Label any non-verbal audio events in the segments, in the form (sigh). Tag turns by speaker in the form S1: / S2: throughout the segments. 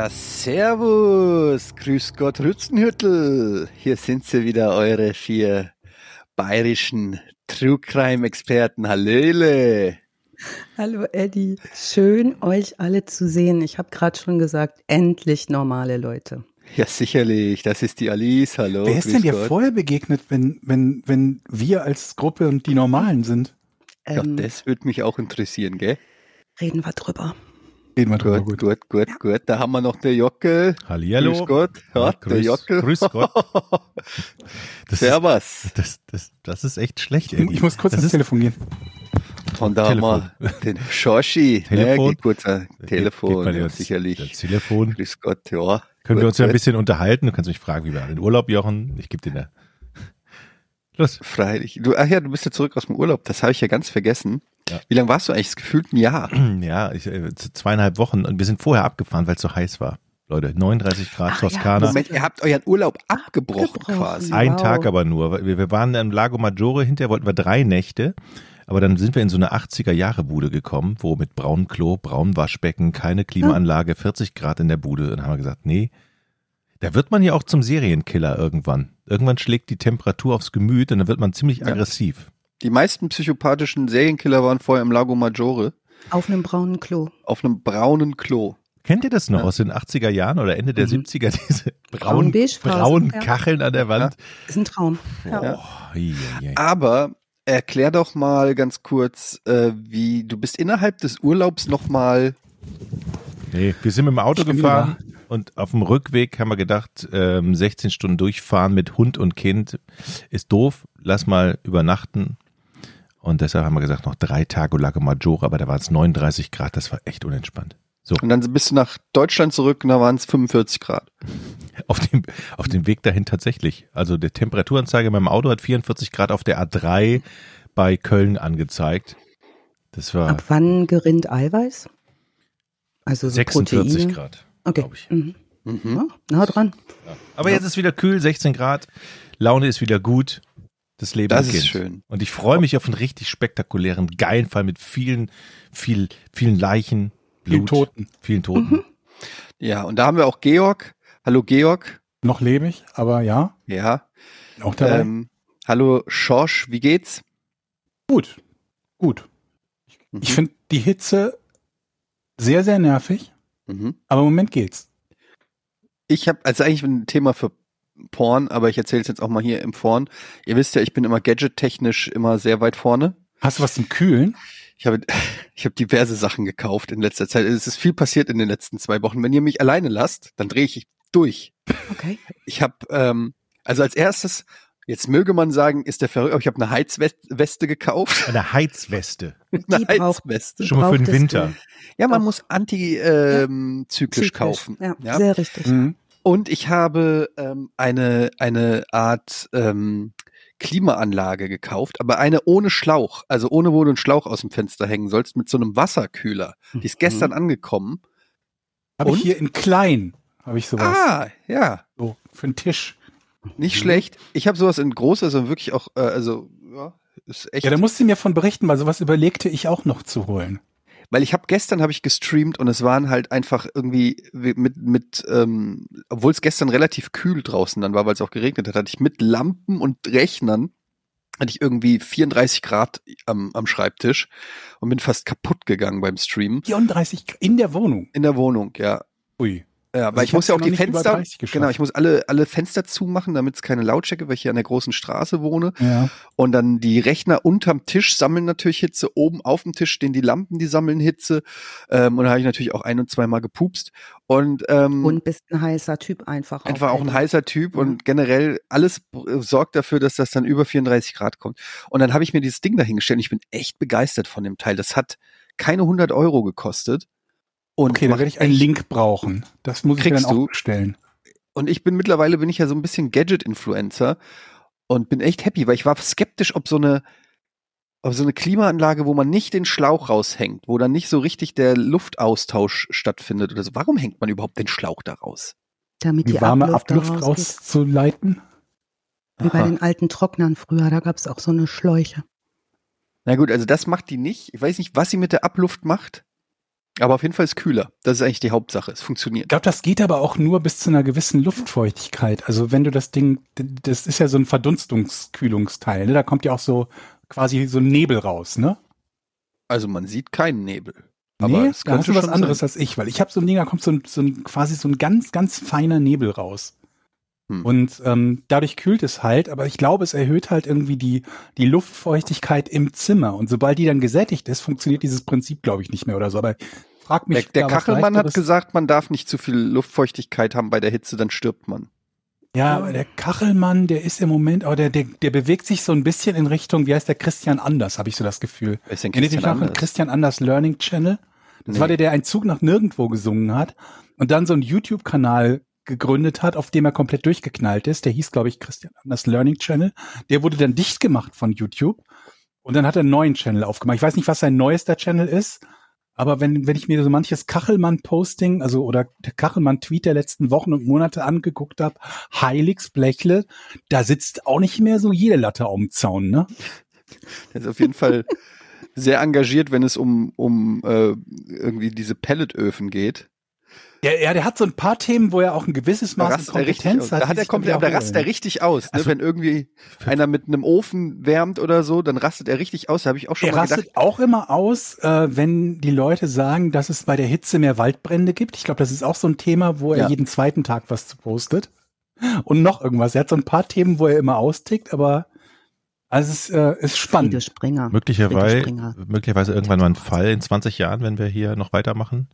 S1: Ja, servus, grüß Gott, Rützenhüttel. Hier sind sie wieder, eure vier bayerischen True Crime Experten. Hallöle.
S2: Hallo Eddie, schön euch alle zu sehen. Ich habe gerade schon gesagt, endlich normale Leute.
S1: Ja, sicherlich. Das ist die Alice. Hallo.
S3: Wer ist denn dir vorher begegnet, wenn, wenn, wenn wir als Gruppe und die Normalen sind?
S1: Ja, ähm, das würde mich auch interessieren, gell?
S2: Reden wir drüber.
S1: Reden wir drüber. Gut, gut, gut, gut. Da haben wir noch der Jockel.
S4: Hallihallo.
S1: Grüß Gott. Ja, ja grüß, der Jockel.
S4: Grüß Gott. (laughs)
S1: Das Servus.
S4: Ist, das, das, das ist echt schlecht.
S3: Eddie. Ich muss kurz das ins Telefon gehen.
S1: Und da Telefon. haben wir den Shoshi.
S4: Telefon.
S1: Ne, kurz Telefon,
S4: geht, geht
S1: ja, sicherlich.
S4: Das Telefon.
S1: Grüß Gott, ja.
S4: Können gut, wir uns ja ein bisschen unterhalten? Du kannst mich fragen, wie wir den Urlaub, Jochen. Ich gebe dir eine. (laughs)
S1: Los. Freilich. Du, ach ja, du bist ja zurück aus dem Urlaub. Das habe ich ja ganz vergessen. Ja. Wie lange warst du eigentlich? Gefühlt ein Jahr. (clears throat)
S4: Ja, ich, äh, zweieinhalb Wochen. Und wir sind vorher abgefahren, weil es so heiß war. Leute, 39 Grad Ach, Toskana. Ja,
S1: Moment, ihr habt euren Urlaub abgebrochen, abgebrochen quasi.
S4: Ein wow. Tag aber nur. Wir, wir waren im Lago Maggiore, hinterher wollten wir drei Nächte. Aber dann sind wir in so eine 80er-Jahre-Bude gekommen, wo mit braunem Klo, braunem Waschbecken, keine Klimaanlage, 40 Grad in der Bude. Und dann haben wir gesagt, nee, da wird man ja auch zum Serienkiller irgendwann. Irgendwann schlägt die Temperatur aufs Gemüt und dann wird man ziemlich aggressiv.
S1: Die meisten psychopathischen Serienkiller waren vorher im Lago Maggiore.
S2: Auf einem braunen Klo.
S1: Auf einem braunen Klo.
S4: Kennt ihr das noch ja. aus den 80er Jahren oder Ende der mhm. 70er, diese braunen, braunen Kacheln an der Wand?
S2: Ja. Ist ein Traum.
S1: Ja. Oh, je, je. Aber Erklär doch mal ganz kurz, äh, wie du bist innerhalb des Urlaubs nochmal.
S4: Nee, wir sind mit dem Auto gefahren und auf dem Rückweg haben wir gedacht, ähm, 16 Stunden durchfahren mit Hund und Kind ist doof, lass mal übernachten. Und deshalb haben wir gesagt, noch drei Tage Lago Maggiore, aber da waren es 39 Grad, das war echt unentspannt.
S1: So. Und dann bist du nach Deutschland zurück und da waren es 45 Grad.
S4: Auf dem, auf dem Weg dahin tatsächlich. Also der Temperaturanzeige in meinem Auto hat 44 Grad auf der A3 bei Köln angezeigt. Das war.
S2: Ab wann gerinnt Eiweiß?
S4: Also so 46 Proteine. Grad, okay. glaube ich. Mhm.
S2: Mhm. Ja, nah dran.
S4: Ja. Aber ja. jetzt ist wieder kühl, 16 Grad. Laune ist wieder gut. Das Leben
S1: das
S4: beginnt.
S1: ist schön.
S4: Und ich freue mich auf einen richtig spektakulären, geilen Fall mit vielen, viel, vielen Leichen,
S3: Blut, vielen Toten.
S4: Vielen Toten. Mhm.
S1: Ja, und da haben wir auch Georg. Hallo Georg.
S3: Noch lebe ich, aber ja.
S1: Ja.
S3: Auch dabei. Ähm,
S1: hallo Schorsch, wie geht's?
S3: Gut, gut. Mhm. Ich finde die Hitze sehr, sehr nervig, mhm. aber im Moment geht's.
S1: Ich habe, also eigentlich ein Thema für Porn, aber ich erzähle es jetzt auch mal hier im Porn. Ihr wisst ja, ich bin immer gadget-technisch immer sehr weit vorne.
S3: Hast du was zum Kühlen?
S1: Ich habe, (laughs) ich habe diverse Sachen gekauft in letzter Zeit. Es ist viel passiert in den letzten zwei Wochen. Wenn ihr mich alleine lasst, dann drehe ich durch.
S2: Okay.
S1: Ich habe, ähm, also als erstes, jetzt möge man sagen, ist der verrückt, aber ich habe eine Heizweste gekauft.
S4: Eine Heizweste.
S1: eine Heizweste.
S4: Schon mal für den Winter. Du.
S1: Ja, man Auch. muss antizyklisch ähm, ja. kaufen.
S2: Ja, ja, sehr richtig.
S1: Mhm. Und ich habe ähm, eine, eine Art ähm, Klimaanlage gekauft, aber eine ohne Schlauch, also ohne wo du einen Schlauch aus dem Fenster hängen sollst, mit so einem Wasserkühler. Die ist gestern mhm. angekommen.
S3: Habe ich hier in klein, habe ich sowas.
S1: Ah, ja.
S3: So, für einen Tisch.
S1: Nicht mhm. schlecht. Ich habe sowas in groß, also wirklich auch, äh, also, ja, ist echt.
S3: Ja, da musst du mir von berichten, weil sowas überlegte ich auch noch zu holen
S1: weil ich habe gestern habe ich gestreamt und es waren halt einfach irgendwie mit mit ähm, obwohl es gestern relativ kühl draußen dann war, weil es auch geregnet hat, hatte ich mit Lampen und Rechnern hatte ich irgendwie 34 Grad am, am Schreibtisch und bin fast kaputt gegangen beim Stream.
S3: 34 in der Wohnung.
S1: In der Wohnung, ja.
S3: Ui.
S1: Ja, weil also ich muss ja auch die Fenster, genau, ich muss alle, alle Fenster zumachen, damit es keine Lautstärke, weil ich hier an der großen Straße wohne.
S3: Ja.
S1: Und dann die Rechner unterm Tisch sammeln natürlich Hitze, oben auf dem Tisch stehen die Lampen, die sammeln Hitze. Ähm, und da habe ich natürlich auch ein und zweimal gepupst. Und, ähm,
S2: und bist ein heißer Typ einfach.
S1: Einfach auch, auch ein heißer Typ mhm. und generell alles sorgt dafür, dass das dann über 34 Grad kommt. Und dann habe ich mir dieses Ding dahingestellt und ich bin echt begeistert von dem Teil. Das hat keine 100 Euro gekostet.
S3: Und okay, da werde ich einen Link brauchen. Das muss ich dann auch stellen.
S1: Und ich bin mittlerweile bin ich ja so ein bisschen Gadget-Influencer und bin echt happy, weil ich war skeptisch, ob so eine ob so eine Klimaanlage, wo man nicht den Schlauch raushängt, wo dann nicht so richtig der Luftaustausch stattfindet oder so. Warum hängt man überhaupt den Schlauch da raus?
S2: Damit
S3: die,
S2: die
S3: warme Abluft, Abluft rauszuleiten?
S2: Wie Aha. bei den alten Trocknern früher, da gab es auch so eine Schläuche.
S1: Na gut, also das macht die nicht. Ich weiß nicht, was sie mit der Abluft macht. Aber auf jeden Fall ist kühler. Das ist eigentlich die Hauptsache. Es funktioniert.
S3: Ich glaube, das geht aber auch nur bis zu einer gewissen Luftfeuchtigkeit. Also wenn du das Ding, das ist ja so ein Verdunstungskühlungsteil, ne? Da kommt ja auch so quasi so ein Nebel raus, ne?
S1: Also man sieht keinen Nebel.
S3: Aber nee, da hast du was anderes sein. als ich, weil ich habe so ein Ding, da kommt so ein, so ein quasi so ein ganz, ganz feiner Nebel raus. Hm. Und ähm, dadurch kühlt es halt, aber ich glaube, es erhöht halt irgendwie die, die Luftfeuchtigkeit im Zimmer. Und sobald die dann gesättigt ist, funktioniert dieses Prinzip, glaube ich, nicht mehr oder so. Aber frag mich.
S1: Der, der Kachelmann hat gesagt, man darf nicht zu viel Luftfeuchtigkeit haben bei der Hitze, dann stirbt man.
S3: Ja, aber der Kachelmann, der ist im Moment, aber der, der, der bewegt sich so ein bisschen in Richtung, wie heißt der Christian Anders, habe ich so das Gefühl.
S1: Wer ist denn Christian Anders?
S3: Christian Anders Learning Channel. Das nee. war der, der einen Zug nach nirgendwo gesungen hat und dann so einen YouTube-Kanal gegründet hat, auf dem er komplett durchgeknallt ist. Der hieß, glaube ich, Christian Anders Learning Channel. Der wurde dann dicht gemacht von YouTube. Und dann hat er einen neuen Channel aufgemacht. Ich weiß nicht, was sein neuester Channel ist, aber wenn, wenn ich mir so manches Kachelmann-Posting, also oder der Kachelmann-Tweet der letzten Wochen und Monate angeguckt habe, Heiligs Blechle, da sitzt auch nicht mehr so jede Latte auf dem Zaun, ne? (laughs)
S1: Der ist auf jeden Fall sehr engagiert, wenn es um, um äh, irgendwie diese Pelletöfen geht.
S3: Ja, ja, der hat so ein paar Themen, wo er auch ein gewisses Maß an Kompetenz
S1: hat. Da hat er komplett, aber da rastet er richtig aus. Ne? Also, wenn irgendwie einer mit einem Ofen wärmt oder so, dann rastet er richtig aus. Da habe ich auch schon
S3: er
S1: mal gedacht. Er
S3: rastet auch immer aus, äh, wenn die Leute sagen, dass es bei der Hitze mehr Waldbrände gibt. Ich glaube, das ist auch so ein Thema, wo er ja. jeden zweiten Tag was zu postet. Und noch irgendwas. Er hat so ein paar Themen, wo er immer austickt, aber also es äh, ist spannend.
S4: Möglicherweise, möglicherweise irgendwann mal ein Fall in 20 Jahren, wenn wir hier noch weitermachen.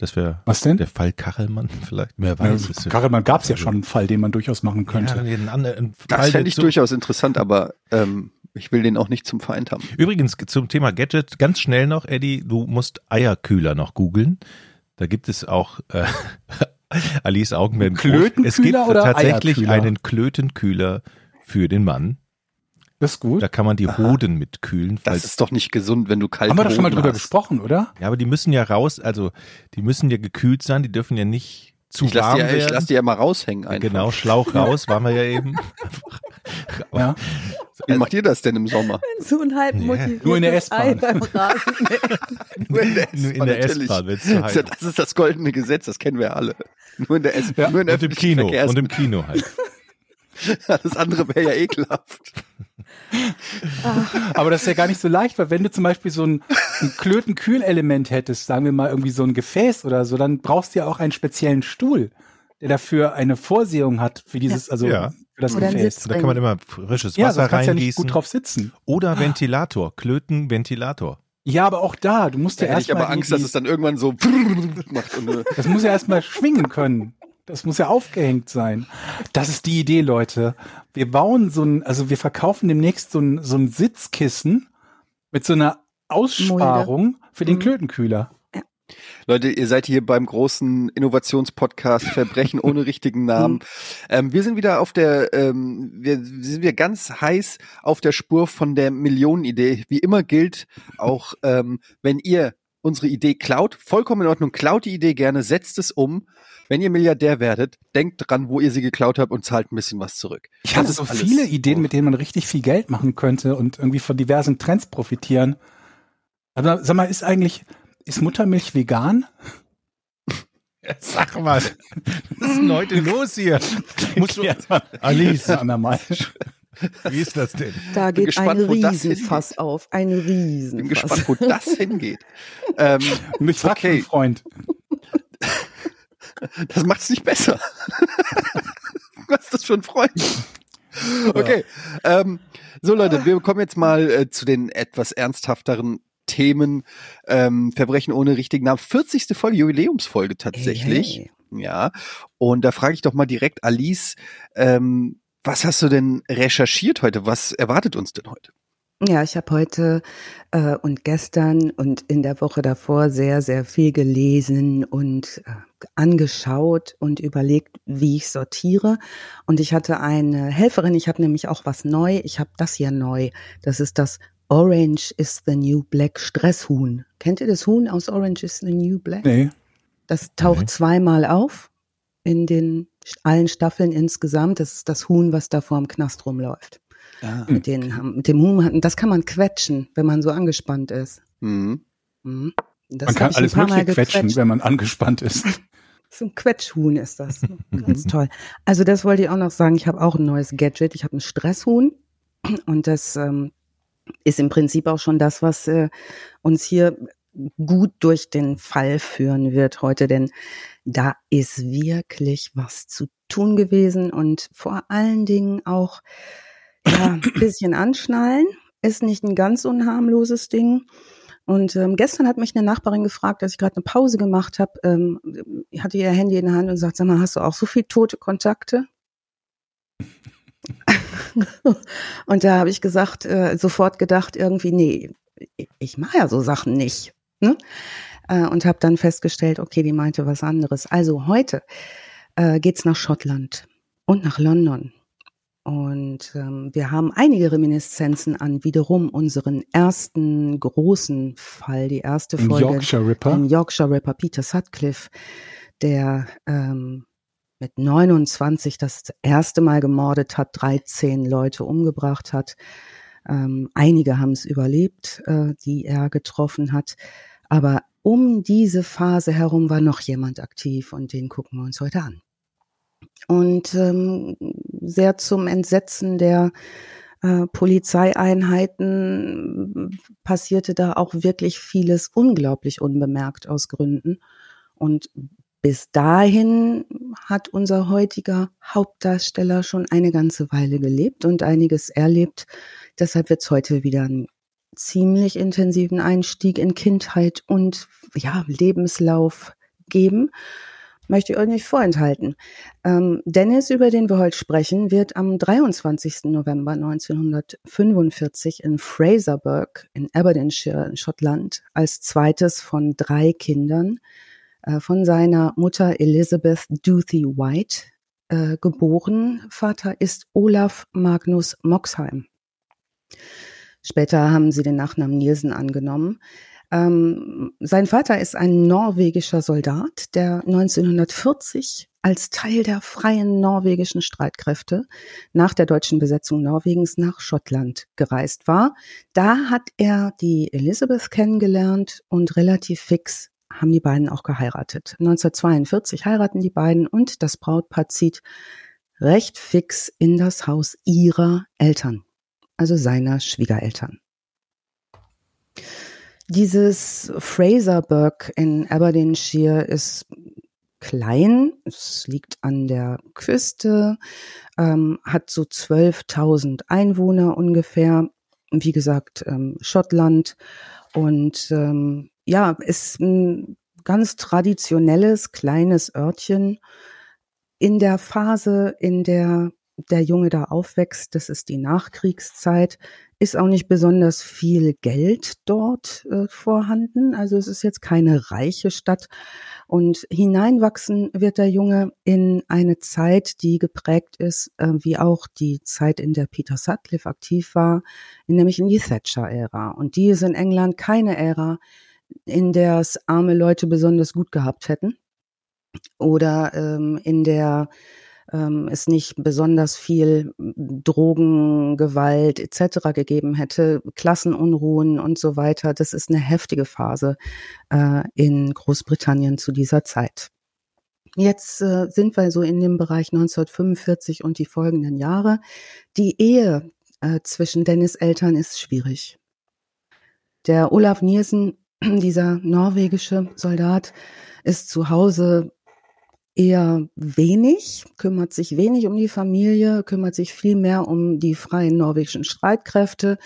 S4: Das wäre
S3: Was denn?
S4: der Fall Kachelmann (laughs) vielleicht.
S3: Wer weiß ja, Kachelmann gab es ja schon einen Fall, den man durchaus machen könnte. Ja,
S1: einen, einen das fände ich durchaus interessant, aber ähm, ich will den auch nicht zum Feind haben.
S4: Übrigens zum Thema Gadget, ganz schnell noch, Eddie, du musst Eierkühler noch googeln. Da gibt es auch äh, (laughs) Alice Augen werden
S3: Klötenkühler
S4: Es gibt
S3: oder
S4: tatsächlich Eierkühler? einen Klötenkühler für den Mann.
S3: Das ist gut.
S4: Da kann man die Hoden mitkühlen.
S1: Das ist doch nicht gesund, wenn du kalt
S3: Haben wir da schon mal drüber
S1: hast.
S3: gesprochen, oder?
S4: Ja, aber die müssen ja raus, also die müssen ja gekühlt sein, die dürfen ja nicht zu
S1: ich
S4: warm
S1: lass
S4: die,
S1: werden. Ich lass die ja mal raushängen einfach.
S4: Genau, Schlauch (laughs) raus, waren wir ja eben.
S1: ja. (laughs) Wie macht ihr das denn im Sommer?
S2: So ein halb yeah.
S3: Nur in der S-Bahn. (laughs)
S1: Nur in der S-Bahn. In der S-Bahn, Das ist das goldene Gesetz, das kennen wir ja alle. Nur in der S-Bahn. Ja. Nur in
S4: und im Kino. Und im Kino halt.
S1: Das andere wäre ja ekelhaft.
S3: Aber das ist ja gar nicht so leicht, weil wenn du zum Beispiel so ein, ein Klötenkühlelement hättest, sagen wir mal irgendwie so ein Gefäß oder so, dann brauchst du ja auch einen speziellen Stuhl, der dafür eine Vorsehung hat für dieses, ja. also
S4: ja.
S3: für das
S2: oder
S3: Gefäß.
S4: Da kann man immer frisches
S3: ja,
S4: Wasser
S3: reingießen.
S4: Ja nicht
S3: gut drauf sitzen.
S4: Oder Ventilator, Klötenventilator.
S3: Ja, aber auch da, du musst ja
S1: erstmal. Ich aber Angst, dass es dann irgendwann so (laughs) macht.
S3: das muss ja erstmal schwingen können. Das muss ja aufgehängt sein. Das ist die Idee, Leute. Wir bauen so ein, also wir verkaufen demnächst so ein, so ein Sitzkissen mit so einer Aussparung Mulde. für den mhm. Klötenkühler.
S1: Leute, ihr seid hier beim großen Innovationspodcast Verbrechen (laughs) ohne richtigen Namen. Mhm. Ähm, wir sind wieder auf der, ähm, wir, wir sind wieder ganz heiß auf der Spur von der Millionenidee. Wie immer gilt auch, ähm, wenn ihr unsere Idee klaut, vollkommen in Ordnung, klaut die Idee gerne, setzt es um. Wenn ihr Milliardär werdet, denkt dran, wo ihr sie geklaut habt und zahlt ein bisschen was zurück.
S3: Ich hatte so viele Ideen, mit denen man richtig viel Geld machen könnte und irgendwie von diversen Trends profitieren. Aber sag mal, ist eigentlich, ist Muttermilch vegan? (laughs)
S4: Sag mal, was ist denn heute los hier? Musst (laughs) du, Alice,
S3: mal. (laughs)
S4: Wie ist das denn? (laughs)
S2: Da geht gespannt, ein Riesenfass auf. Ein Riesenfass.
S1: Bin gespannt, wo das (laughs) hingeht. ähm,
S3: Mich fragt okay. ein Freund. (laughs)
S1: Das macht es nicht besser. Was ist das für ein Freund? Okay. Ja. Ähm, so Leute, wir kommen jetzt mal äh, zu den etwas ernsthafteren Themen. Ähm, Verbrechen ohne richtigen Namen. 40. Folge, Jubiläumsfolge tatsächlich. Hey, hey. Ja. Und da frage ich doch mal direkt Alice, ähm, was hast du denn recherchiert heute? Was erwartet uns denn heute?
S2: Ja, ich habe heute äh, und gestern und in der Woche davor sehr, sehr viel gelesen und äh, angeschaut und überlegt, wie ich sortiere. Und ich hatte eine Helferin, ich habe nämlich auch was neu. Ich habe das hier neu. Das ist das Orange is the New Black Stresshuhn. Kennt ihr das Huhn aus Orange is the New Black?
S3: Nee.
S2: Das taucht nee. zweimal auf in den allen Staffeln insgesamt. Das ist das Huhn, was da vor dem Knast rumläuft. Ah, mit, den, mit dem Huhn, das kann man quetschen, wenn man so angespannt ist. Mhm. Mhm.
S3: Das man kann alles Mögliche quetschen, wenn man angespannt ist. (laughs)
S2: So ein Quetschhuhn ist das. Ganz toll. Also das wollte ich auch noch sagen. Ich habe auch ein neues Gadget. Ich habe ein Stresshuhn und das ähm, ist im Prinzip auch schon das, was äh, uns hier gut durch den Fall führen wird heute, denn da ist wirklich was zu tun gewesen und vor allen Dingen auch ja, ein bisschen anschnallen. Ist nicht ein ganz unharmloses Ding. Und ähm, gestern hat mich eine Nachbarin gefragt, als ich gerade eine Pause gemacht habe, ähm, hatte ihr Handy in der Hand und sagt, sag mal, hast du auch so viel tote Kontakte? (laughs) und da habe ich gesagt, äh, sofort gedacht, irgendwie, nee, ich, ich mache ja so Sachen nicht. Ne? Äh, und habe dann festgestellt, okay, die meinte was anderes. Also heute äh, geht's nach Schottland und nach London. Und ähm, wir haben einige Reminiszenzen an wiederum unseren ersten großen Fall, die erste
S3: Im
S2: Folge.
S3: Yorkshire Ripper.
S2: Im Yorkshire Ripper, Peter Sutcliffe, der ähm, mit 29 das erste Mal gemordet hat, 13 Leute umgebracht hat. Ähm, einige haben es überlebt, äh, die er getroffen hat. Aber um diese Phase herum war noch jemand aktiv und den gucken wir uns heute an. Und ähm, sehr zum Entsetzen der äh, Polizeieinheiten passierte da auch wirklich vieles unglaublich unbemerkt aus Gründen. Und bis dahin hat unser heutiger Hauptdarsteller schon eine ganze Weile gelebt und einiges erlebt. Deshalb wird es heute wieder einen ziemlich intensiven Einstieg in Kindheit und ja, Lebenslauf geben möchte ich euch nicht vorenthalten. Ähm, Dennis, über den wir heute sprechen, wird am 23. November 1945 in Fraserburg in Aberdeenshire in Schottland als zweites von drei Kindern äh, von seiner Mutter Elizabeth Duthie White äh, geboren. Vater ist Olaf Magnus Moxheim. Später haben sie den Nachnamen Nielsen angenommen. Ähm, sein Vater ist ein norwegischer Soldat, der 1940 als Teil der freien norwegischen Streitkräfte nach der deutschen Besetzung Norwegens nach Schottland gereist war. Da hat er die Elizabeth kennengelernt und relativ fix haben die beiden auch geheiratet. 1942 heiraten die beiden und das Brautpaar zieht recht fix in das Haus ihrer Eltern, also seiner Schwiegereltern. Dieses Fraserburg in Aberdeenshire ist klein, es liegt an der Küste, ähm, hat so 12.000 Einwohner ungefähr, wie gesagt, ähm, Schottland und ähm, ja, ist ein ganz traditionelles kleines Örtchen in der Phase, in der der Junge da aufwächst, das ist die Nachkriegszeit, ist auch nicht besonders viel Geld dort äh, vorhanden. Also es ist jetzt keine reiche Stadt. Und hineinwachsen wird der Junge in eine Zeit, die geprägt ist, äh, wie auch die Zeit, in der Peter Sutcliffe aktiv war, nämlich in die Thatcher-Ära. Und die ist in England keine Ära, in der es arme Leute besonders gut gehabt hätten. Oder ähm, in der ähm, es nicht besonders viel Drogen, Gewalt etc. gegeben hätte, Klassenunruhen und so weiter. Das ist eine heftige Phase äh, in Großbritannien zu dieser Zeit. Jetzt äh, sind wir so in dem Bereich 1945 und die folgenden Jahre. Die Ehe äh, zwischen Dennis Eltern ist schwierig. Der Olaf Nielsen, dieser norwegische Soldat, ist zu Hause eher wenig, kümmert sich wenig um die Familie, kümmert sich viel mehr um die freien norwegischen Streitkräfte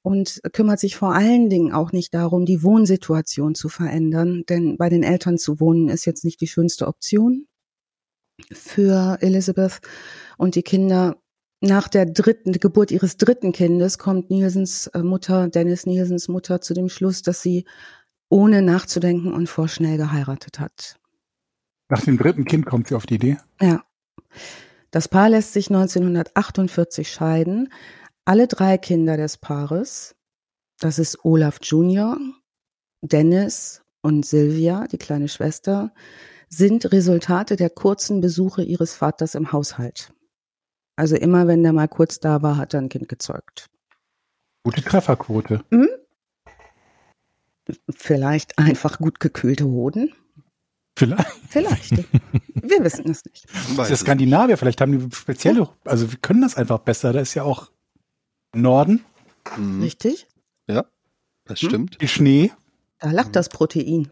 S2: und kümmert sich vor allen Dingen auch nicht darum, die Wohnsituation zu verändern, denn bei den Eltern zu wohnen ist jetzt nicht die schönste Option für Elizabeth und die Kinder. Nach der dritten Geburt ihres dritten Kindes kommt Nielsens äh, Mutter, Dennis Nielsens Mutter, zu dem Schluss, dass sie ohne nachzudenken und vorschnell geheiratet hat.
S3: Nach dem dritten Kind kommt sie auf die Idee?
S2: Ja. Das Paar lässt sich 1948 scheiden. Alle drei Kinder des Paares, das ist Olaf Junior, Dennis und Sylvia, die kleine Schwester, sind Resultate der kurzen Besuche ihres Vaters im Haushalt. Also immer, wenn der mal kurz da war, hat er ein Kind gezeugt.
S3: Gute Trefferquote. Mhm.
S2: Vielleicht einfach gut gekühlte Hoden.
S3: Vielleicht.
S2: Vielleicht. Wir wissen es nicht.
S3: Das ist ja Skandinavier, vielleicht haben die spezielle, also wir können das einfach besser. Da ist ja auch Norden.
S2: Mhm. Richtig?
S1: Ja, das hm? stimmt.
S3: Die Schnee.
S2: Da lacht das Protein.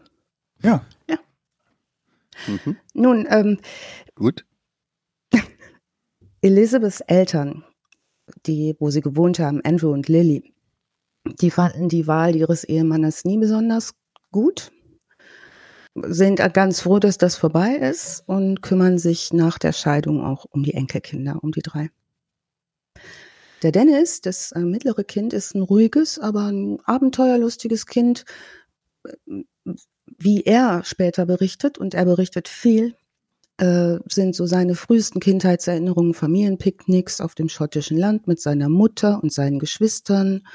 S3: Ja.
S2: Ja. Mhm. Nun, ähm,
S1: gut.
S2: Elizabeths Eltern, die, wo sie gewohnt haben, Andrew und Lily, die fanden die Wahl ihres Ehemannes nie besonders gut sind ganz froh, dass das vorbei ist und kümmern sich nach der Scheidung auch um die Enkelkinder, um die drei. Der Dennis, das äh, mittlere Kind, ist ein ruhiges, aber ein abenteuerlustiges Kind, wie er später berichtet, und er berichtet viel, äh, sind so seine frühesten Kindheitserinnerungen Familienpicknicks auf dem schottischen Land mit seiner Mutter und seinen Geschwistern.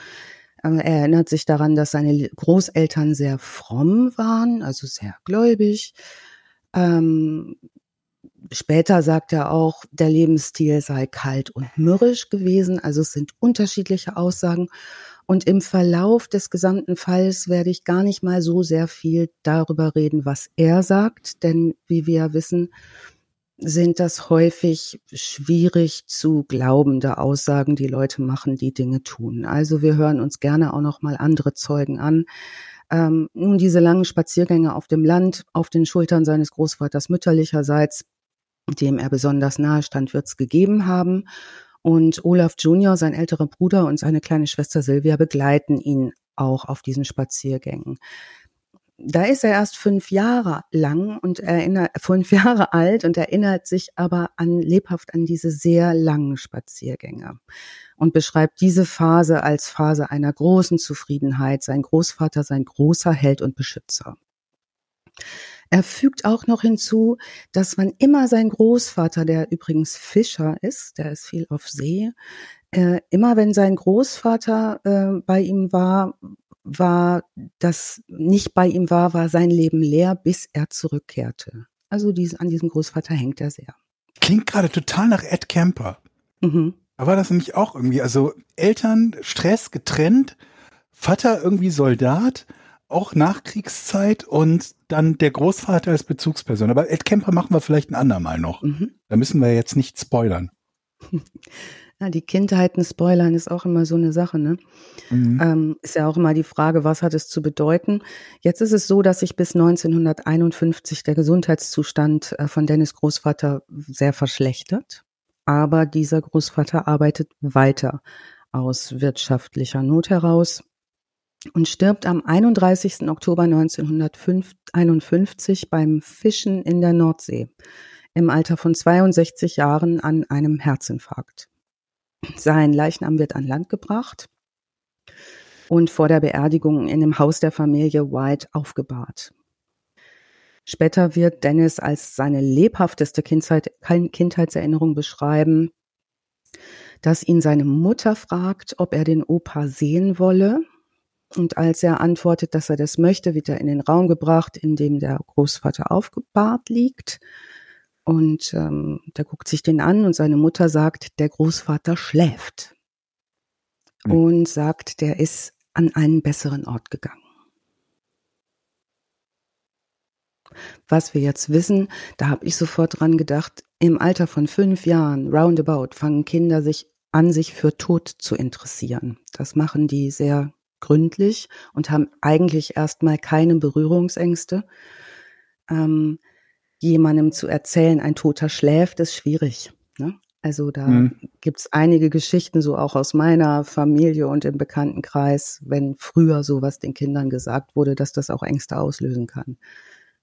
S2: Er erinnert sich daran, dass seine Großeltern sehr fromm waren, also sehr gläubig. Ähm, später sagt er auch, der Lebensstil sei kalt und mürrisch gewesen. Also es sind unterschiedliche Aussagen. Und im Verlauf des gesamten Falls werde ich gar nicht mal so sehr viel darüber reden, was er sagt. Denn wie wir wissen, sind das häufig schwierig zu glaubende Aussagen, die Leute machen, die Dinge tun. Also wir hören uns gerne auch noch mal andere Zeugen an. Ähm, nun diese langen Spaziergänge auf dem Land, auf den Schultern seines Großvaters mütterlicherseits, dem er besonders nahe stand, wird es gegeben haben. Und Olaf Junior, sein älterer Bruder und seine kleine Schwester Silvia begleiten ihn auch auf diesen Spaziergängen da ist er erst fünf Jahre lang und erinnert, fünf (laughs) Jahre alt und erinnert sich aber an, lebhaft an diese sehr langen Spaziergänge und beschreibt diese Phase als Phase einer großen Zufriedenheit. Sein Großvater, sein großer Held und Beschützer. Er fügt auch noch hinzu, dass wann immer sein Großvater, der übrigens Fischer ist, der ist viel auf See, äh, immer wenn sein Großvater äh, bei ihm war, war, das nicht bei ihm war, war sein Leben leer, bis er zurückkehrte. Also dies, an diesem Großvater hängt er sehr.
S3: Klingt gerade total nach Ed Kemper. Mhm. Da war das nämlich auch irgendwie, also Eltern, Stress, getrennt, Vater irgendwie Soldat, auch Nachkriegszeit und dann der Großvater als Bezugsperson. Aber Ed Kemper machen wir vielleicht ein andermal noch. Mhm. Da müssen wir jetzt nicht spoilern. (laughs)
S2: Ja, die Kindheiten spoilern ist auch immer so eine Sache, ne? Mhm. Ähm, ist ja auch immer die Frage, was hat es zu bedeuten? Jetzt ist es so, dass sich bis 1951 der Gesundheitszustand äh, von Dennis Großvater sehr verschlechtert. Aber dieser Großvater arbeitet weiter aus wirtschaftlicher Not heraus und stirbt am 31. Oktober 1951 beim Fischen in der Nordsee im Alter von 62 Jahren an einem Herzinfarkt. Sein Leichnam wird an Land gebracht und vor der Beerdigung in dem Haus der Familie White aufgebahrt. Später wird Dennis als seine lebhafteste Kindheit, Kindheitserinnerung beschreiben, dass ihn seine Mutter fragt, ob er den Opa sehen wolle. Und als er antwortet, dass er das möchte, wird er in den Raum gebracht, in dem der Großvater aufgebahrt liegt. Und ähm, der guckt sich den an und seine Mutter sagt, der Großvater schläft. Mhm. Und sagt, der ist an einen besseren Ort gegangen. Was wir jetzt wissen, da habe ich sofort dran gedacht, im Alter von fünf Jahren, roundabout, fangen Kinder sich an, sich für Tod zu interessieren. Das machen die sehr gründlich und haben eigentlich erstmal keine Berührungsängste. Ähm, jemandem zu erzählen, ein Toter schläft, ist schwierig. Ne? Also da mhm. gibt's einige Geschichten, so auch aus meiner Familie und im Bekanntenkreis, wenn früher sowas den Kindern gesagt wurde, dass das auch Ängste auslösen kann.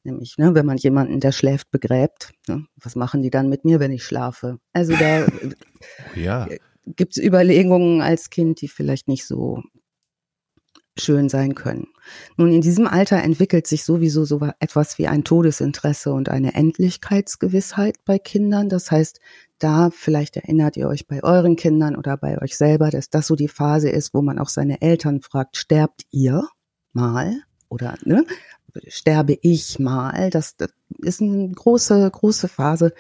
S2: Nämlich, ne, wenn man jemanden, der schläft, begräbt, ne, was machen die dann mit mir, wenn ich schlafe? Also da (laughs)
S4: ja.
S2: gibt's Überlegungen als Kind, die vielleicht nicht so schön sein können. Nun, in diesem Alter entwickelt sich sowieso so etwas wie ein Todesinteresse und eine Endlichkeitsgewissheit bei Kindern. Das heißt, da vielleicht erinnert ihr euch bei euren Kindern oder bei euch selber, dass das so die Phase ist, wo man auch seine Eltern fragt, sterbt ihr mal? oder ne, sterbe ich mal. Das, das ist eine große, große Phase,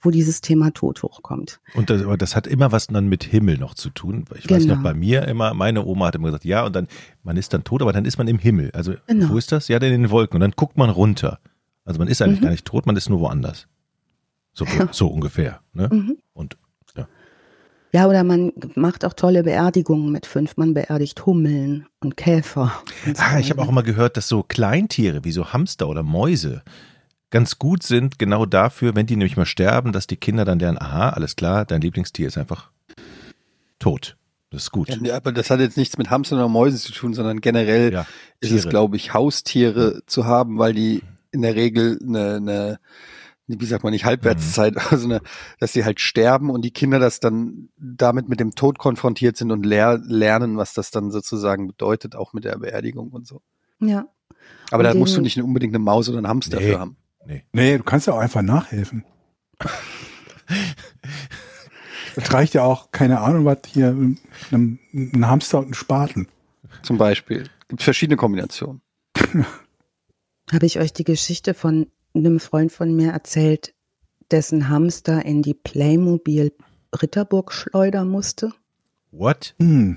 S2: wo dieses Thema Tod hochkommt.
S4: Und das, aber das hat immer was dann mit Himmel noch zu tun. Ich weiß
S2: Genau.
S4: noch bei mir immer, meine Oma hat immer gesagt, ja, und dann, man ist dann tot, aber dann ist man im Himmel. Also,
S2: Genau.
S4: wo ist das? Ja, in den Wolken. Und dann guckt man runter. Also man ist eigentlich
S2: Mhm.
S4: gar nicht tot, man ist nur woanders. So, (laughs) so ungefähr. Ne?
S2: Mhm.
S4: Und
S2: Ja, oder man macht auch tolle Beerdigungen mit fünf. Man beerdigt Hummeln und Käfer. und so
S4: Ah, ich habe auch immer gehört, dass so Kleintiere wie so Hamster oder Mäuse ganz gut sind, genau dafür, wenn die nämlich mal sterben, dass die Kinder dann lernen, aha, alles klar, dein Lieblingstier ist einfach tot. Das ist gut.
S1: Ja, aber das hat jetzt nichts mit Hamstern oder Mäusen zu tun, sondern generell
S4: Ja,
S1: ist es, glaube ich, Haustiere zu haben, weil die in der Regel eine, eine wie sagt man nicht, Halbwertszeit, (laughs) also eine, dass sie halt sterben und die Kinder das dann damit mit dem Tod konfrontiert sind und ler lernen, was das dann sozusagen bedeutet, auch mit der Beerdigung und so.
S2: Ja.
S1: Aber
S2: Und
S1: da musst du nicht unbedingt eine Maus oder einen Hamster
S4: Nee.
S1: für haben.
S4: Nee.
S3: Nee, du kannst ja auch einfach nachhelfen. (laughs) Das reicht ja auch, keine Ahnung, was hier, ein, ein Hamster und ein Spaten.
S1: Zum Beispiel. Gibt verschiedene Kombinationen. (laughs)
S2: Habe ich euch die Geschichte von einem Freund von mir erzählt, dessen Hamster in die Playmobil Ritterburg Schleuder musste?
S4: What?
S3: Hm.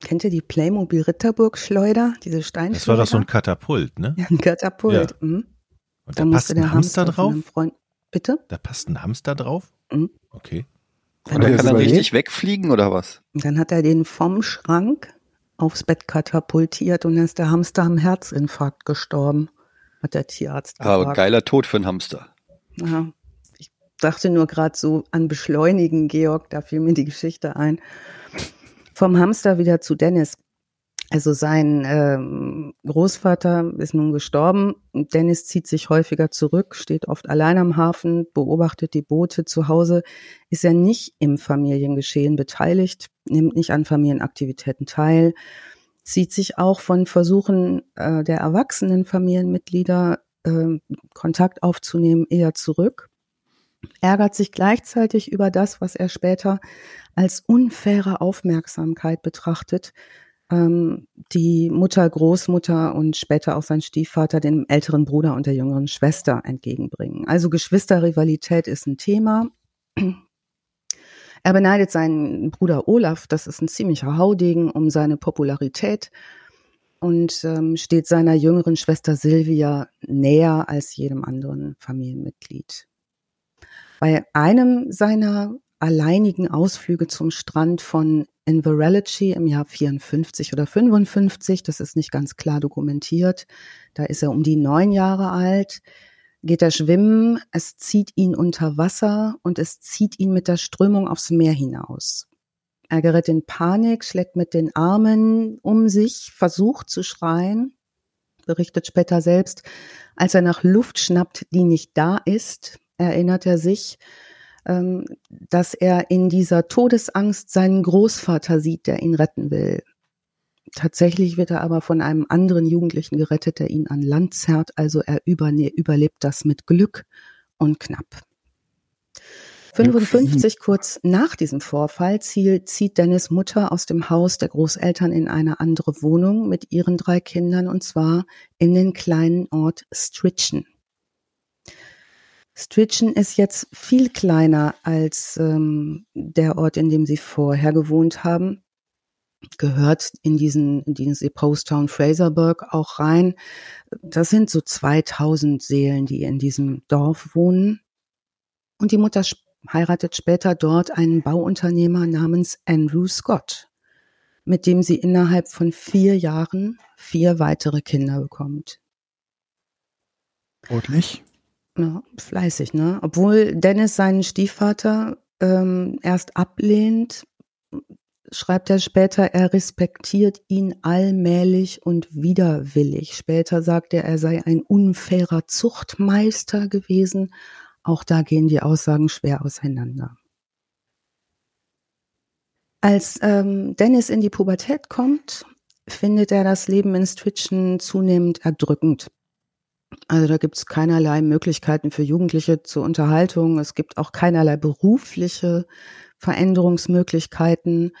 S2: Kennt ihr die Playmobil Ritterburg Schleuder? Diese Steinschleuder?
S4: Das war doch so ein Katapult, ne?
S2: ja, ein Katapult. Mhm.
S4: Und
S2: Da
S4: da passt
S2: musste
S4: ein
S2: der
S4: Hamster drauf?
S2: Bitte?
S4: Da passt ein Hamster drauf?
S2: Mhm.
S4: Okay.
S1: Und
S3: Hat
S1: der
S3: er
S1: kann dann
S3: überlebt?
S1: richtig wegfliegen oder was?
S2: Und dann hat er den vom Schrank aufs Bett katapultiert und dann ist der Hamster am Herzinfarkt gestorben, hat der Tierarzt
S1: Aber
S2: gesagt.
S1: geiler Tod für einen Hamster.
S2: Ja, ich dachte nur gerade so an Beschleunigen, Georg, da fiel mir die Geschichte ein. Vom Hamster wieder zu Dennis. Also sein ähm, Großvater ist nun gestorben. Dennis zieht sich häufiger zurück, steht oft allein am Hafen, beobachtet die Boote. Zu Hause ist er nicht im Familiengeschehen beteiligt, nimmt nicht an Familienaktivitäten teil, zieht sich auch von Versuchen äh, der erwachsenen Familienmitglieder äh, Kontakt aufzunehmen eher zurück, ärgert sich gleichzeitig über das, was er später als unfaire Aufmerksamkeit betrachtet, ähm, die Mutter, Großmutter und später auch sein Stiefvater dem älteren Bruder und der jüngeren Schwester entgegenbringen. Also Geschwisterrivalität ist ein Thema. Er beneidet seinen Bruder Olaf, das ist ein ziemlicher Haudegen, um seine Popularität und ähm, steht seiner jüngeren Schwester Silvia näher als jedem anderen Familienmitglied. Bei einem seiner alleinigen Ausflüge zum Strand von Inverality im Jahr 54 oder 55, das ist nicht ganz klar dokumentiert, da ist er um die neun Jahre alt, geht er schwimmen, es zieht ihn unter Wasser und es zieht ihn mit der Strömung aufs Meer hinaus. Er gerät in Panik, schlägt mit den Armen um sich, versucht zu schreien, berichtet später selbst, als er nach Luft schnappt, die nicht da ist, erinnert er sich, ähm, dass er in dieser Todesangst seinen Großvater sieht, der ihn retten will. Tatsächlich wird er aber von einem anderen Jugendlichen gerettet, der ihn an Land zerrt, also er überlebt das mit Glück und knapp. 55 kurz nach diesem Vorfall zieht Dennis Mutter aus dem Haus der Großeltern in eine andere Wohnung mit ihren drei Kindern und zwar in den kleinen Ort Stritchen. Stritchen ist jetzt viel kleiner als ähm, der Ort, in dem sie vorher gewohnt haben. Gehört in diesen, in diese Posttown Fraserburg auch rein. Das sind so 2000 Seelen, die in diesem Dorf wohnen. Und die Mutter heiratet später dort einen Bauunternehmer namens Andrew Scott, mit dem sie innerhalb von vier Jahren vier weitere Kinder bekommt.
S3: Sportlich.
S2: Ja, fleißig, ne? Obwohl Dennis seinen Stiefvater ähm, erst ablehnt, schreibt er später, er respektiert ihn allmählich und widerwillig. Später sagt er, er sei ein unfairer Zuchtmeister gewesen. Auch da gehen die Aussagen schwer auseinander. Als ähm, Dennis in die Pubertät kommt, findet er das Leben in Stritchen zunehmend erdrückend. Also da gibt es keinerlei Möglichkeiten für Jugendliche zur Unterhaltung. Es gibt auch keinerlei berufliche Veränderungsmöglichkeiten.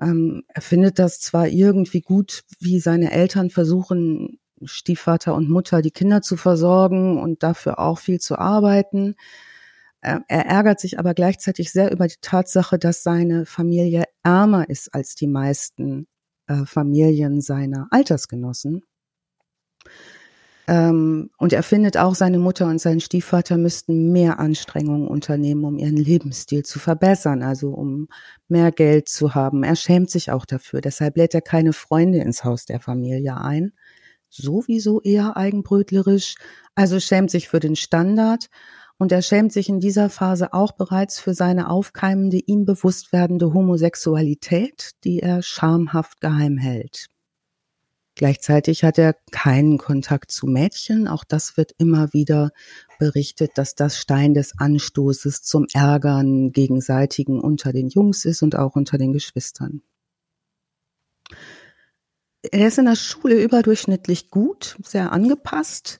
S2: Ähm, er findet das zwar irgendwie gut, wie seine Eltern versuchen, Stiefvater und Mutter die Kinder zu versorgen und dafür auch viel zu arbeiten. Er ärgert sich aber gleichzeitig sehr über die Tatsache, dass seine Familie ärmer ist als die meisten äh, Familien seiner Altersgenossen. Ähm, und er findet auch, seine Mutter und sein Stiefvater müssten mehr Anstrengungen unternehmen, um ihren Lebensstil zu verbessern, also um mehr Geld zu haben. Er schämt sich auch dafür. Deshalb lädt er keine Freunde ins Haus der Familie ein. Sowieso eher eigenbrötlerisch, also schämt sich für den Standard. Und er schämt sich in dieser Phase auch bereits für seine aufkeimende, ihm bewusst werdende Homosexualität, die er schamhaft geheim hält. Gleichzeitig hat er keinen Kontakt zu Mädchen. Auch das wird immer wieder berichtet, dass das Stein des Anstoßes zum Ärgern gegenseitigen unter den Jungs ist und auch unter den Geschwistern. Er ist in der Schule überdurchschnittlich gut, sehr angepasst,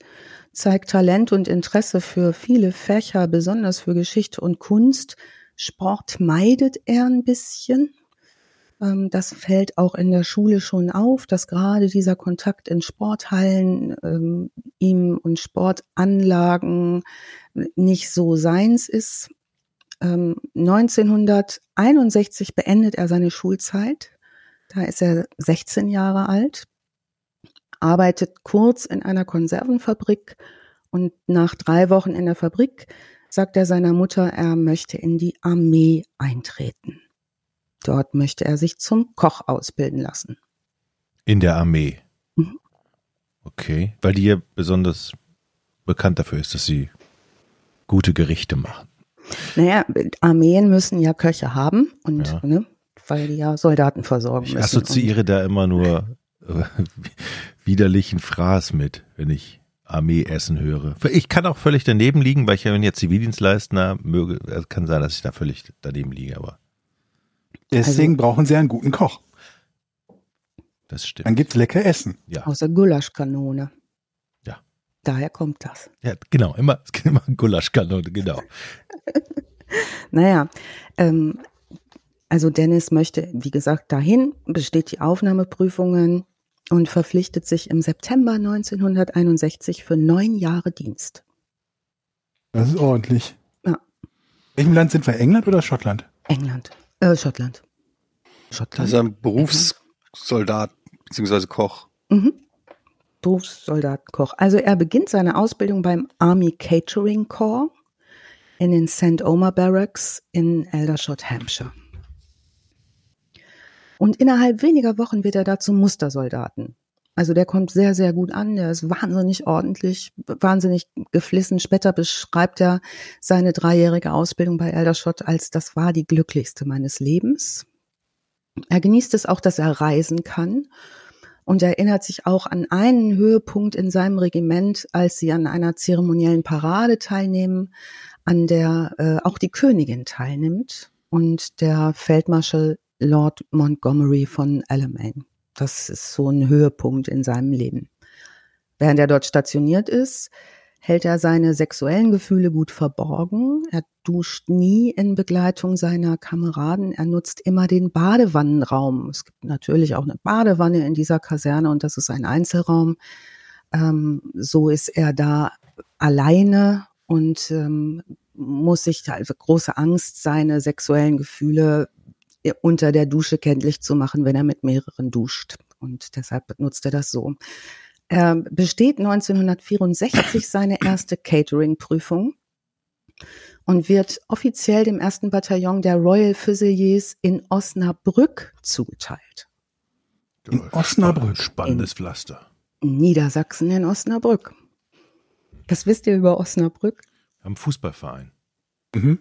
S2: zeigt Talent und Interesse für viele Fächer, besonders für Geschichte und Kunst. Sport meidet er ein bisschen, das fällt auch in der Schule schon auf, dass gerade dieser Kontakt in Sporthallen ähm, ihm und Sportanlagen nicht so seins ist. Ähm, 1961 beendet er seine Schulzeit. Da ist er 16 Jahre alt, arbeitet kurz in einer Konservenfabrik und nach drei Wochen in der Fabrik sagt er seiner Mutter, er möchte in die Armee eintreten. Dort möchte er sich zum Koch ausbilden lassen.
S4: In der Armee. Mhm. Okay, weil die ja besonders bekannt dafür ist, dass sie gute Gerichte machen.
S2: Naja, Armeen müssen ja Köche haben und ja. Ne, weil die ja Soldaten versorgen
S4: ich
S2: müssen.
S4: Ich assoziiere da immer nur äh, (laughs) widerlichen Fraß mit, wenn ich Armeeessen höre. Ich kann auch völlig daneben liegen, weil ich ja, wenn jetzt Zivildienstleister möge, kann sein, dass ich da völlig daneben liege, aber
S3: Deswegen also, brauchen sie einen guten Koch.
S4: Das stimmt.
S3: Dann gibt's lecker Essen.
S2: Ja. Aus der Gulaschkanone.
S4: Ja.
S2: Daher kommt das.
S4: Ja, genau. Immer, es gibt immer Gulaschkanone, genau. (laughs)
S2: naja, ähm, also Dennis möchte, wie gesagt, dahin, besteht die Aufnahmeprüfungen und verpflichtet sich im September 1961 für neun Jahre Dienst.
S3: Das ist ordentlich.
S2: Ja.
S3: welchem Land sind wir? England oder Schottland?
S2: England. Äh, Schottland.
S1: Schottland. Also ein Berufssoldat bzw. Koch.
S2: Mhm. Berufssoldat, Koch. Also er beginnt seine Ausbildung beim Army Catering Corps in den St. Omer Barracks in Aldershot, Hampshire. Und innerhalb weniger Wochen wird er da zum Mustersoldaten. Also der kommt sehr, sehr gut an, der ist wahnsinnig ordentlich, wahnsinnig geflissen. Später beschreibt er seine dreijährige Ausbildung bei Eldershot als das war die glücklichste meines Lebens. Er genießt es auch, dass er reisen kann und erinnert sich auch an einen Höhepunkt in seinem Regiment, als sie an einer zeremoniellen Parade teilnehmen, an der äh, auch die Königin teilnimmt und der Feldmarschall Lord Montgomery von Alamein. Das ist so ein Höhepunkt in seinem Leben. Während er dort stationiert ist, hält er seine sexuellen Gefühle gut verborgen. Er duscht nie in Begleitung seiner Kameraden. Er nutzt immer den Badewannenraum. Es gibt natürlich auch eine Badewanne in dieser Kaserne und das ist ein Einzelraum. Ähm, so ist er da alleine und ähm, muss sich also große Angst, seine sexuellen Gefühle unter der Dusche kenntlich zu machen, wenn er mit mehreren duscht. Und deshalb nutzt er das so. Er besteht 1964 seine erste Catering-Prüfung und wird offiziell dem ersten Bataillon der Royal Fusiliers in Osnabrück zugeteilt.
S3: In Osnabrück.
S4: Spannendes Pflaster.
S2: In Niedersachsen in Osnabrück. Was wisst ihr über Osnabrück?
S4: Am Fußballverein.
S3: Mhm.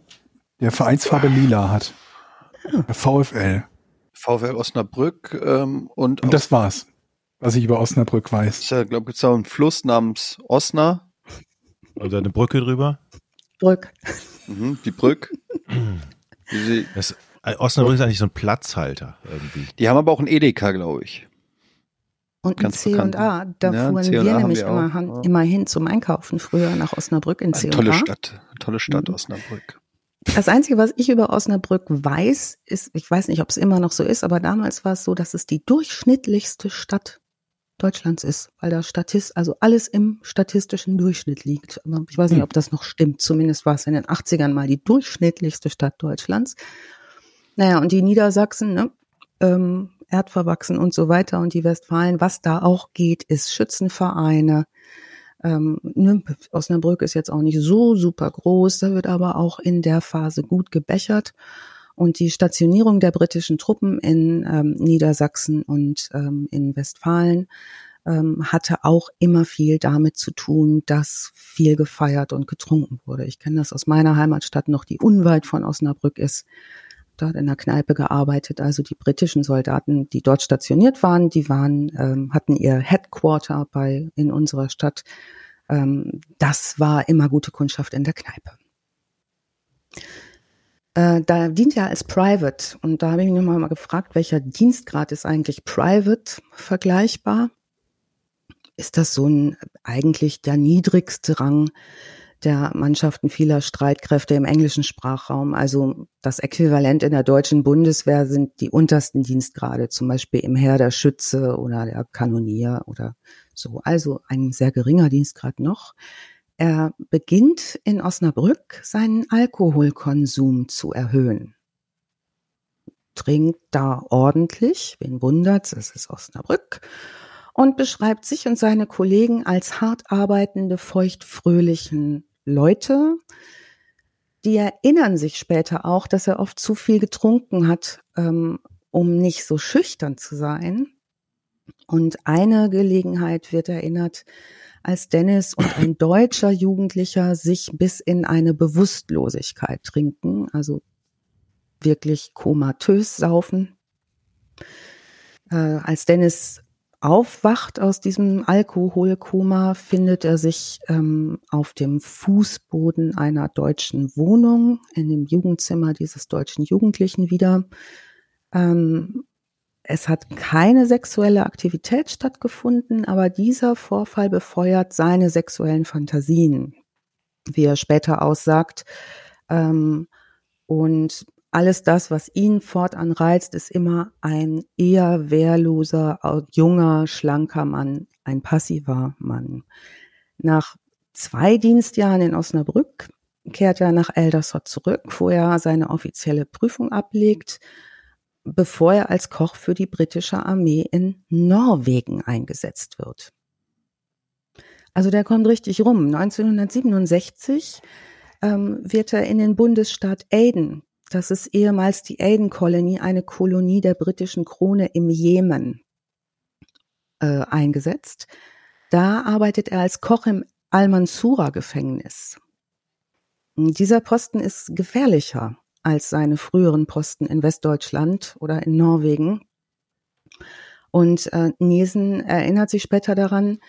S3: Der Vereinsfarbe lila hat. VfL.
S1: VfL Osnabrück ähm, und.
S3: Und das war's, was ich über Osnabrück weiß.
S1: Ich glaube, gibt es auch einen Fluss namens Osna.
S4: Also eine Brücke drüber?
S2: Brück.
S1: Mhm, die Brück. (clears throat)
S4: das, äh, Osnabrück ist eigentlich so ein Platzhalter irgendwie.
S1: Die haben aber auch einen Edeka, glaube ich.
S2: Und ein C und A. Da ja, fuhren wir nämlich wir immer, hin, immer hin zum Einkaufen früher nach Osnabrück in C und A.
S1: Tolle Stadt, tolle Stadt mhm. Osnabrück.
S2: Das Einzige, was ich über Osnabrück weiß, ist, ich weiß nicht, ob es immer noch so ist, aber damals war es so, dass es die durchschnittlichste Stadt Deutschlands ist, weil da Statist, also alles im statistischen Durchschnitt liegt. Aber ich weiß nicht, hm. ob das noch stimmt. Zumindest war es in den 80ern mal die durchschnittlichste Stadt Deutschlands. Naja, und die Niedersachsen, ne, ähm, erdverwachsen und so weiter und die Westfalen, was da auch geht, ist Schützenvereine. Ähm, ne, Osnabrück ist jetzt auch nicht so super groß, da wird aber auch in der Phase gut gebechert. Und die Stationierung der britischen Truppen in ähm, Niedersachsen und ähm, in Westfalen ähm, hatte auch immer viel damit zu tun, dass viel gefeiert und getrunken wurde. Ich kenne das aus meiner Heimatstadt noch, die unweit von Osnabrück ist. Dort in der Kneipe gearbeitet. Also die britischen Soldaten, die dort stationiert waren, die waren, ähm, hatten ihr Headquarter bei in unserer Stadt. Ähm, das war immer gute Kundschaft in der Kneipe. Äh, da dient er als Private und da habe ich mich mal gefragt, welcher Dienstgrad ist eigentlich Private vergleichbar? Ist das so ein eigentlich der niedrigste Rang der Mannschaften vieler Streitkräfte im englischen Sprachraum? Also das Äquivalent in der deutschen Bundeswehr sind die untersten Dienstgrade, zum Beispiel im Heer der Schütze oder der Kanonier oder so. Also ein sehr geringer Dienstgrad noch. Er beginnt in Osnabrück seinen Alkoholkonsum zu erhöhen. Trinkt da ordentlich, wen wundert's, es ist Osnabrück, und beschreibt sich und seine Kollegen als hart arbeitende, feuchtfröhlichen Leute. Die erinnern sich später auch, dass er oft zu viel getrunken hat, ähm, um nicht so schüchtern zu sein. Und eine Gelegenheit wird erinnert, als Dennis und ein (laughs) deutscher Jugendlicher sich bis in eine Bewusstlosigkeit trinken, also wirklich komatös saufen. Äh, als Dennis aufwacht aus diesem Alkoholkoma, findet er sich ähm, auf dem Fußboden einer deutschen Wohnung in dem Jugendzimmer dieses deutschen Jugendlichen wieder. Ähm, es hat keine sexuelle Aktivität stattgefunden, aber dieser Vorfall befeuert seine sexuellen Fantasien, wie er später aussagt. Ähm, und alles das, was ihn fortan reizt, ist immer ein eher wehrloser, junger, schlanker Mann, ein passiver Mann. Nach zwei Dienstjahren in Osnabrück kehrt er nach Eldersott zurück, wo er seine offizielle Prüfung ablegt bevor er als Koch für die britische Armee in Norwegen eingesetzt wird. Also der kommt richtig rum. 1967 ähm, wird er in den Bundesstaat Aden, das ist ehemals die Aden Colony, eine Kolonie der britischen Krone im Jemen, äh, eingesetzt. Da arbeitet er als Koch im Al-Mansura-Gefängnis. Dieser Posten ist gefährlicher als seine früheren Posten in Westdeutschland oder in Norwegen. Und äh, Niesen erinnert sich später daran,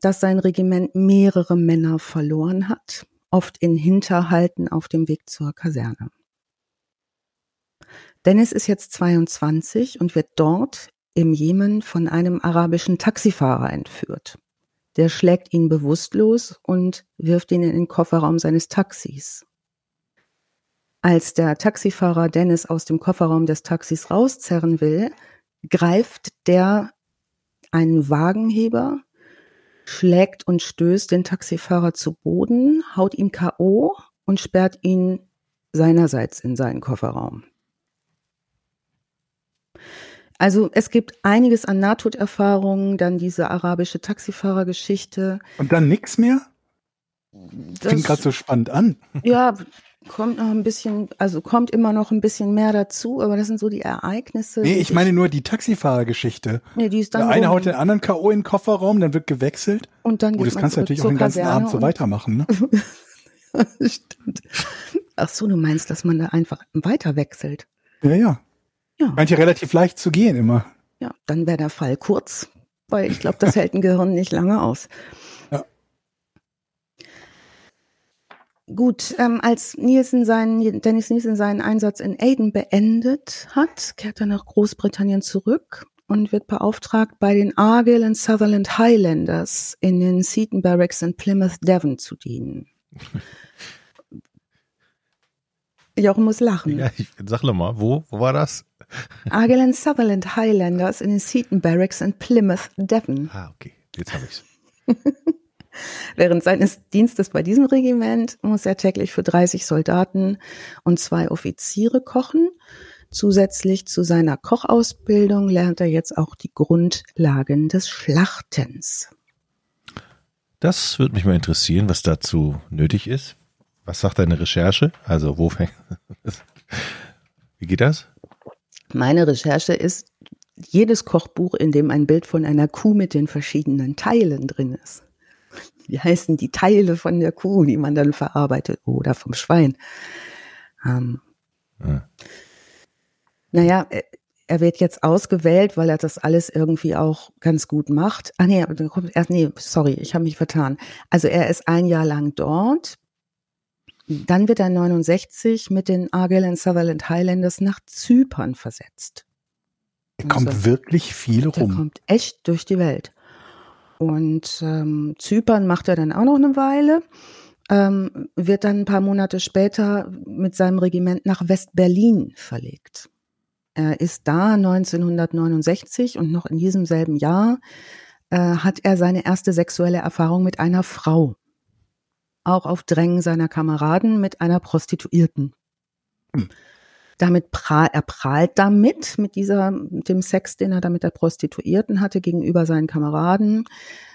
S2: dass sein Regiment mehrere Männer verloren hat, oft in Hinterhalten auf dem Weg zur Kaserne. Dennis ist jetzt 22 und wird dort im Jemen von einem arabischen Taxifahrer entführt. Der schlägt ihn bewusstlos und wirft ihn in den Kofferraum seines Taxis. Als der Taxifahrer Dennis aus dem Kofferraum des Taxis rauszerren will, greift der einen Wagenheber, schlägt und stößt den Taxifahrer zu Boden, haut ihn KO und sperrt ihn seinerseits in seinen Kofferraum. Also es gibt einiges an Nahtoderfahrungen, dann diese arabische Taxifahrergeschichte.
S3: Und dann nichts mehr? Das fing gerade so spannend an.
S2: Ja, kommt noch ein bisschen, also kommt immer noch ein bisschen mehr dazu, aber das sind so die Ereignisse.
S3: Nee, ich meine nur die Taxifahrergeschichte. Nee, die ist dann. Der eine haut den anderen K.O. in den Kofferraum, dann wird gewechselt.
S2: Und dann
S3: geht oh, das kannst du natürlich auch den ganzen Abend so weitermachen, ne? (laughs) (laughs)
S2: Stimmt. Ach so, du meinst, dass man da einfach weiter wechselt?
S3: Ja, ja. Ja. Ja relativ leicht zu gehen immer.
S2: Ja, dann wäre der Fall kurz, weil ich glaube, das hält ein Gehirn nicht lange aus. Gut, ähm, als Nielsen seinen, Dennis Nielsen seinen Einsatz in Aden beendet hat, kehrt er nach Großbritannien zurück und wird beauftragt, bei den Argyll and Sutherland Highlanders in den Seaton Barracks in Plymouth, Devon zu dienen. (laughs) Jochen muss lachen.
S4: Ja, ich sag mal, wo, wo war das?
S2: Argyll and Sutherland Highlanders in den Seaton Barracks in Plymouth, Devon.
S4: Ah, okay. Jetzt habe ich's. (laughs)
S2: Während seines Dienstes bei diesem Regiment muss er täglich für 30 Soldaten und zwei Offiziere kochen. Zusätzlich zu seiner Kochausbildung lernt er jetzt auch die Grundlagen des Schlachtens.
S4: Das würde mich mal interessieren, was dazu nötig ist. Was sagt deine Recherche? Also, wo fängt. (laughs) Wie geht das?
S2: Meine Recherche ist jedes Kochbuch, in dem ein Bild von einer Kuh mit den verschiedenen Teilen drin ist. Wie heißen die Teile von der Kuh, die man dann verarbeitet oder vom Schwein? Ähm, ja. Naja, äh, er wird jetzt ausgewählt, weil er das alles irgendwie auch ganz gut macht. Ah nee, dann kommt erst, nee, sorry, ich habe mich vertan. Also er ist ein Jahr lang dort. Dann wird er 69 mit den Argyll and Sutherland Highlanders nach Zypern versetzt.
S3: Er kommt also, wirklich viel rum.
S2: Er kommt echt durch die Welt. Und ähm, Zypern macht er dann auch noch eine Weile, ähm, wird dann ein paar Monate später mit seinem Regiment nach West-Berlin verlegt. Er ist da 1969 und noch in diesem selben Jahr äh, hat er seine erste sexuelle Erfahrung mit einer Frau. Auch auf Drängen seiner Kameraden mit einer Prostituierten. Hm. Damit prahl, er prahlt damit, mit dieser, mit dem Sex, den er da mit der Prostituierten hatte, gegenüber seinen Kameraden,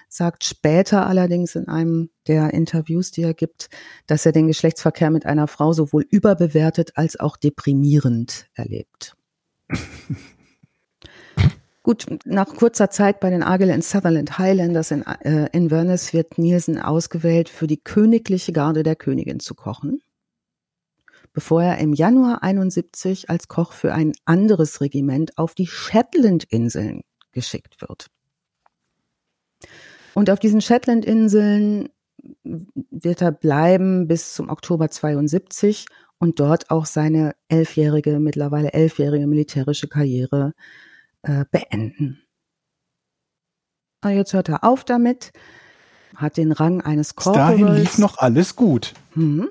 S2: sagt später allerdings in einem der Interviews, die er gibt, dass er den Geschlechtsverkehr mit einer Frau sowohl überbewertet als auch deprimierend erlebt. (laughs) Gut, nach kurzer Zeit bei den Argyll and Sutherland Highlanders in äh, Inverness wird Nielsen ausgewählt, für die königliche Garde der Königin zu kochen, bevor er im Januar 71 als Koch für ein anderes Regiment auf die Shetland-Inseln geschickt wird. Und auf diesen Shetland-Inseln wird er bleiben bis zum Oktober 72 und dort auch seine elfjährige, mittlerweile elfjährige militärische Karriere äh, beenden. Und jetzt hört er auf damit, hat den Rang eines
S3: Corporals. Dahin lief noch alles gut.
S2: Mhm.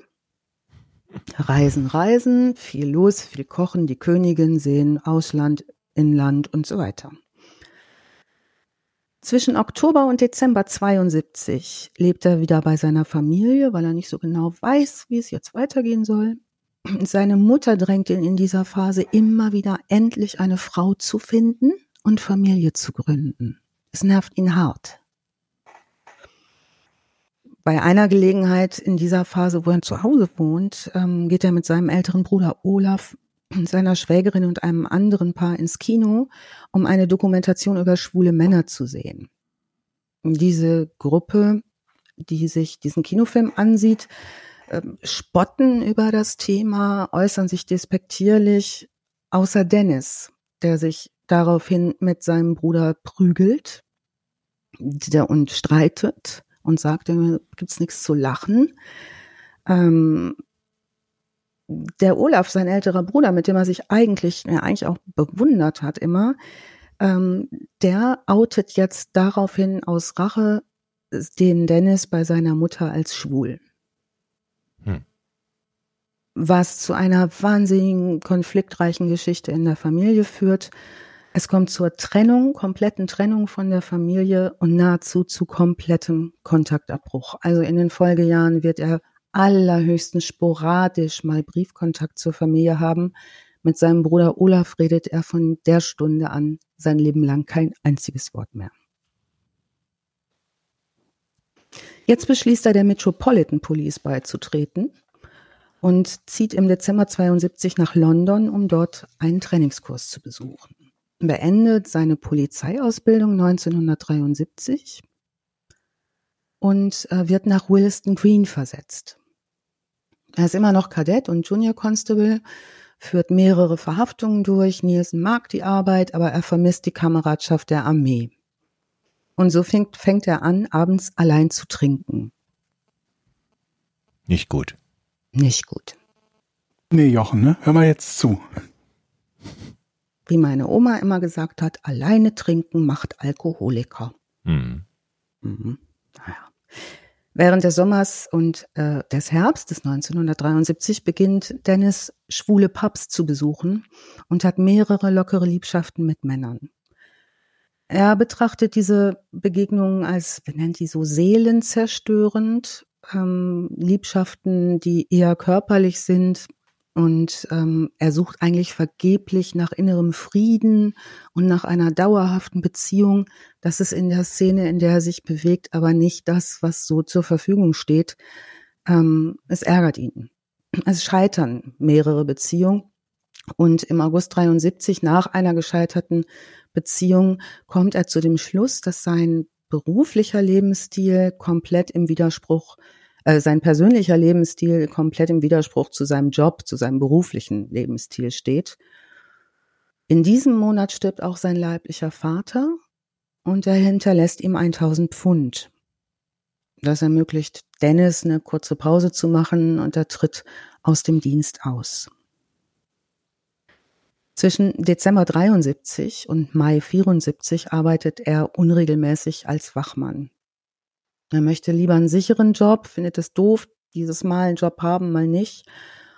S2: Reisen, Reisen, viel los, viel kochen, die Königin sehen, Ausland, Inland und so weiter. Zwischen Oktober und Dezember 72 lebt er wieder bei seiner Familie, weil er nicht so genau weiß, wie es jetzt weitergehen soll. Seine Mutter drängt ihn in dieser Phase immer wieder, endlich eine Frau zu finden und Familie zu gründen. Es nervt ihn hart. Bei einer Gelegenheit in dieser Phase, wo er zu Hause wohnt, ähm, geht er mit seinem älteren Bruder Olaf, seiner Schwägerin und einem anderen Paar ins Kino, um eine Dokumentation über schwule Männer zu sehen. Diese Gruppe, die sich diesen Kinofilm ansieht, ähm, spotten über das Thema, äußern sich despektierlich, außer Dennis, der sich daraufhin mit seinem Bruder prügelt der, und streitet und sagt, gibt's nichts zu lachen. Ähm, der Olaf, sein älterer Bruder, mit dem er sich eigentlich, ja, eigentlich auch bewundert hat immer, ähm, der outet jetzt daraufhin aus Rache den Dennis bei seiner Mutter als schwul was zu einer wahnsinnigen konfliktreichen Geschichte in der Familie führt. Es kommt zur Trennung, kompletten Trennung von der Familie und nahezu zu komplettem Kontaktabbruch. Also in den Folgejahren wird er allerhöchstens sporadisch mal Briefkontakt zur Familie haben. Mit seinem Bruder Olaf redet er von der Stunde an sein Leben lang kein einziges Wort mehr. Jetzt beschließt er, der Metropolitan Police beizutreten und zieht im Dezember 72 nach London, um dort einen Trainingskurs zu besuchen. Beendet seine Polizeiausbildung 1973 und äh, wird nach Williston Green versetzt. Er ist immer noch Kadett und Junior Constable, führt mehrere Verhaftungen durch. Nielsen mag die Arbeit, aber er vermisst die Kameradschaft der Armee. Und so fängt, fängt er an, abends allein zu trinken.
S4: Nicht gut
S2: nicht gut.
S3: Nee, Jochen, ne? Hör mal jetzt zu.
S2: Wie meine Oma immer gesagt hat, alleine trinken macht Alkoholiker. Mhm. Mhm. Naja. Während des Sommers und äh, des Herbstes 1973 beginnt Dennis schwule Pubs zu besuchen und hat mehrere lockere Liebschaften mit Männern. Er betrachtet diese Begegnungen als, benennt die so seelenzerstörend, ähm, Liebschaften, die eher körperlich sind, und ähm, er sucht eigentlich vergeblich nach innerem Frieden und nach einer dauerhaften Beziehung. Das ist in der Szene, in der er sich bewegt, aber nicht das, was so zur Verfügung steht. Ähm, es ärgert ihn. Es scheitern mehrere Beziehungen. Und im August 73, nach einer gescheiterten Beziehung, kommt er zu dem Schluss, dass sein beruflicher Lebensstil komplett im Widerspruch äh, sein persönlicher Lebensstil komplett im Widerspruch zu seinem Job, zu seinem beruflichen Lebensstil steht. In diesem Monat stirbt auch sein leiblicher Vater und er hinterlässt ihm 1000 Pfund. Das ermöglicht Dennis eine kurze Pause zu machen und er tritt aus dem Dienst aus. Zwischen Dezember 73 und Mai 74 arbeitet er unregelmäßig als Wachmann. Er möchte lieber einen sicheren Job, findet es doof, dieses Mal einen Job haben, mal nicht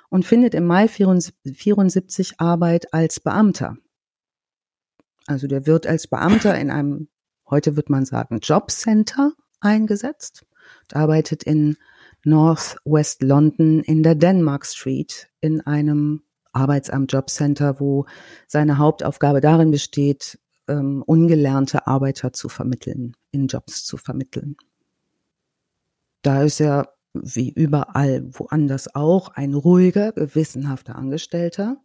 S2: und findet im Mai 74 Arbeit als Beamter. Also der wird als Beamter in einem, heute wird man sagen, Jobcenter eingesetzt und arbeitet in North West London in der Denmark Street in einem Arbeitsamt Jobcenter, wo seine Hauptaufgabe darin besteht, ähm, ungelernte Arbeiter zu vermitteln, in Jobs zu vermitteln. Da ist er wie überall woanders auch ein ruhiger, gewissenhafter Angestellter,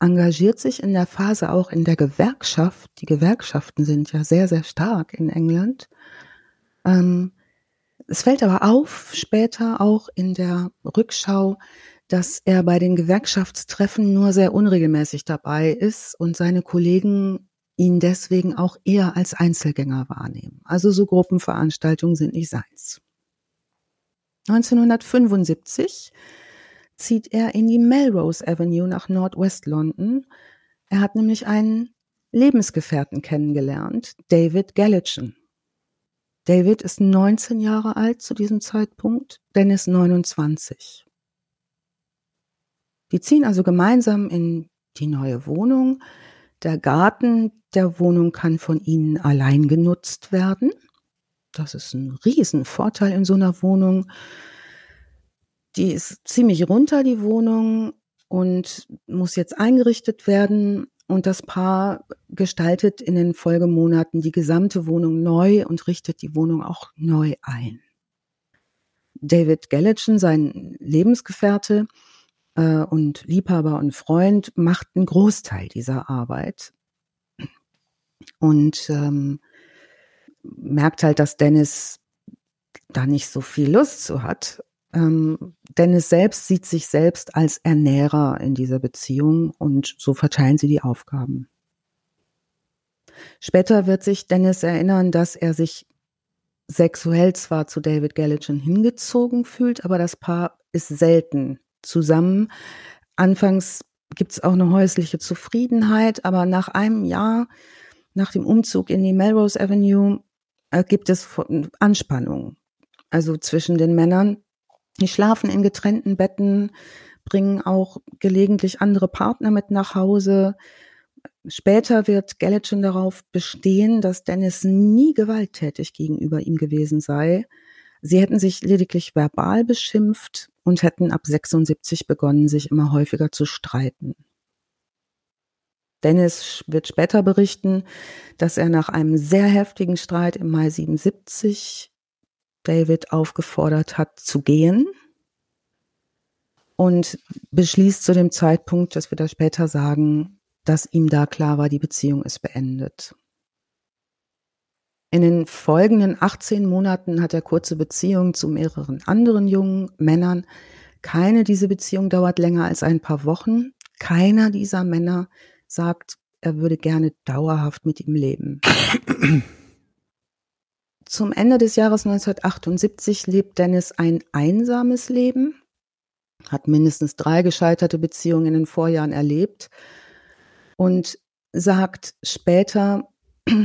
S2: engagiert sich in der Phase auch in der Gewerkschaft. Die Gewerkschaften sind ja sehr, sehr stark in England. Ähm, es fällt aber auf, später auch in der Rückschau, dass er bei den Gewerkschaftstreffen nur sehr unregelmäßig dabei ist und seine Kollegen ihn deswegen auch eher als Einzelgänger wahrnehmen. Also so Gruppenveranstaltungen sind nicht seins. 1975 zieht er in die Melrose Avenue nach Nordwest London. Er hat nämlich einen Lebensgefährten kennengelernt, David Gallachen. David ist 19 Jahre alt zu diesem Zeitpunkt, Dennis 29. Die ziehen also gemeinsam in die neue Wohnung. Der Garten der Wohnung kann von Ihnen allein genutzt werden. Das ist ein Riesenvorteil in so einer Wohnung. Die ist ziemlich runter, die Wohnung, und muss jetzt eingerichtet werden. Und das Paar gestaltet in den Folgemonaten die gesamte Wohnung neu und richtet die Wohnung auch neu ein. David Gallachen, sein Lebensgefährte äh, und Liebhaber und Freund, macht einen Großteil dieser Arbeit und ähm, merkt halt, dass Dennis da nicht so viel Lust zu hat. Ähm, Dennis selbst sieht sich selbst als Ernährer in dieser Beziehung und so verteilen sie die Aufgaben. Später wird sich Dennis erinnern, dass er sich sexuell zwar zu David Gallachen hingezogen fühlt, aber das Paar ist selten zusammen. Anfangs gibt es auch eine häusliche Zufriedenheit, aber nach einem Jahr nach dem Umzug in die Melrose Avenue äh, gibt es Anspannung. Also zwischen den Männern. Die schlafen in getrennten Betten, bringen auch gelegentlich andere Partner mit nach Hause. Später wird Gallatin darauf bestehen, dass Dennis nie gewalttätig gegenüber ihm gewesen sei. Sie hätten sich lediglich verbal beschimpft und hätten ab 76 begonnen, sich immer häufiger zu streiten. Dennis wird später berichten, dass er nach einem sehr heftigen Streit im Mai 77 David aufgefordert hat zu gehen und beschließt zu dem Zeitpunkt, dass wir da später sagen, dass ihm da klar war, die Beziehung ist beendet. In den folgenden 18 Monaten hat er kurze Beziehungen zu mehreren anderen jungen Männern. Keine dieser Beziehungen dauert länger als ein paar Wochen. Keiner dieser Männer sagt, er würde gerne dauerhaft mit ihm leben. (clears throat) Zum Ende des Jahres 1978 lebt Dennis ein einsames Leben, hat mindestens drei gescheiterte Beziehungen in den Vorjahren erlebt und sagt später,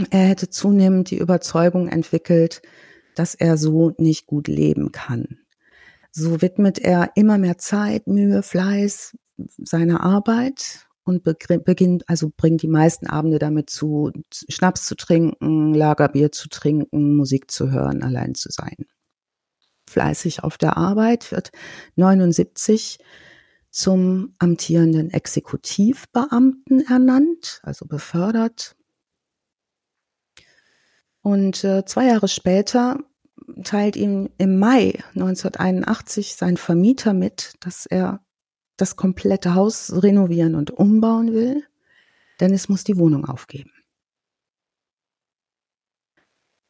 S2: er hätte zunehmend die Überzeugung entwickelt, dass er so nicht gut leben kann. So widmet er immer mehr Zeit, Mühe, Fleiß seiner Arbeit und beginnt, also bringt die meisten Abende damit zu, Schnaps zu trinken, Lagerbier zu trinken, Musik zu hören, allein zu sein. Fleißig auf der Arbeit wird 79 zum amtierenden Exekutivbeamten ernannt, also befördert. Und äh, zwei Jahre später teilt ihm im Mai 1981 sein Vermieter mit, dass er das komplette Haus renovieren und umbauen will. Dennis muss die Wohnung aufgeben.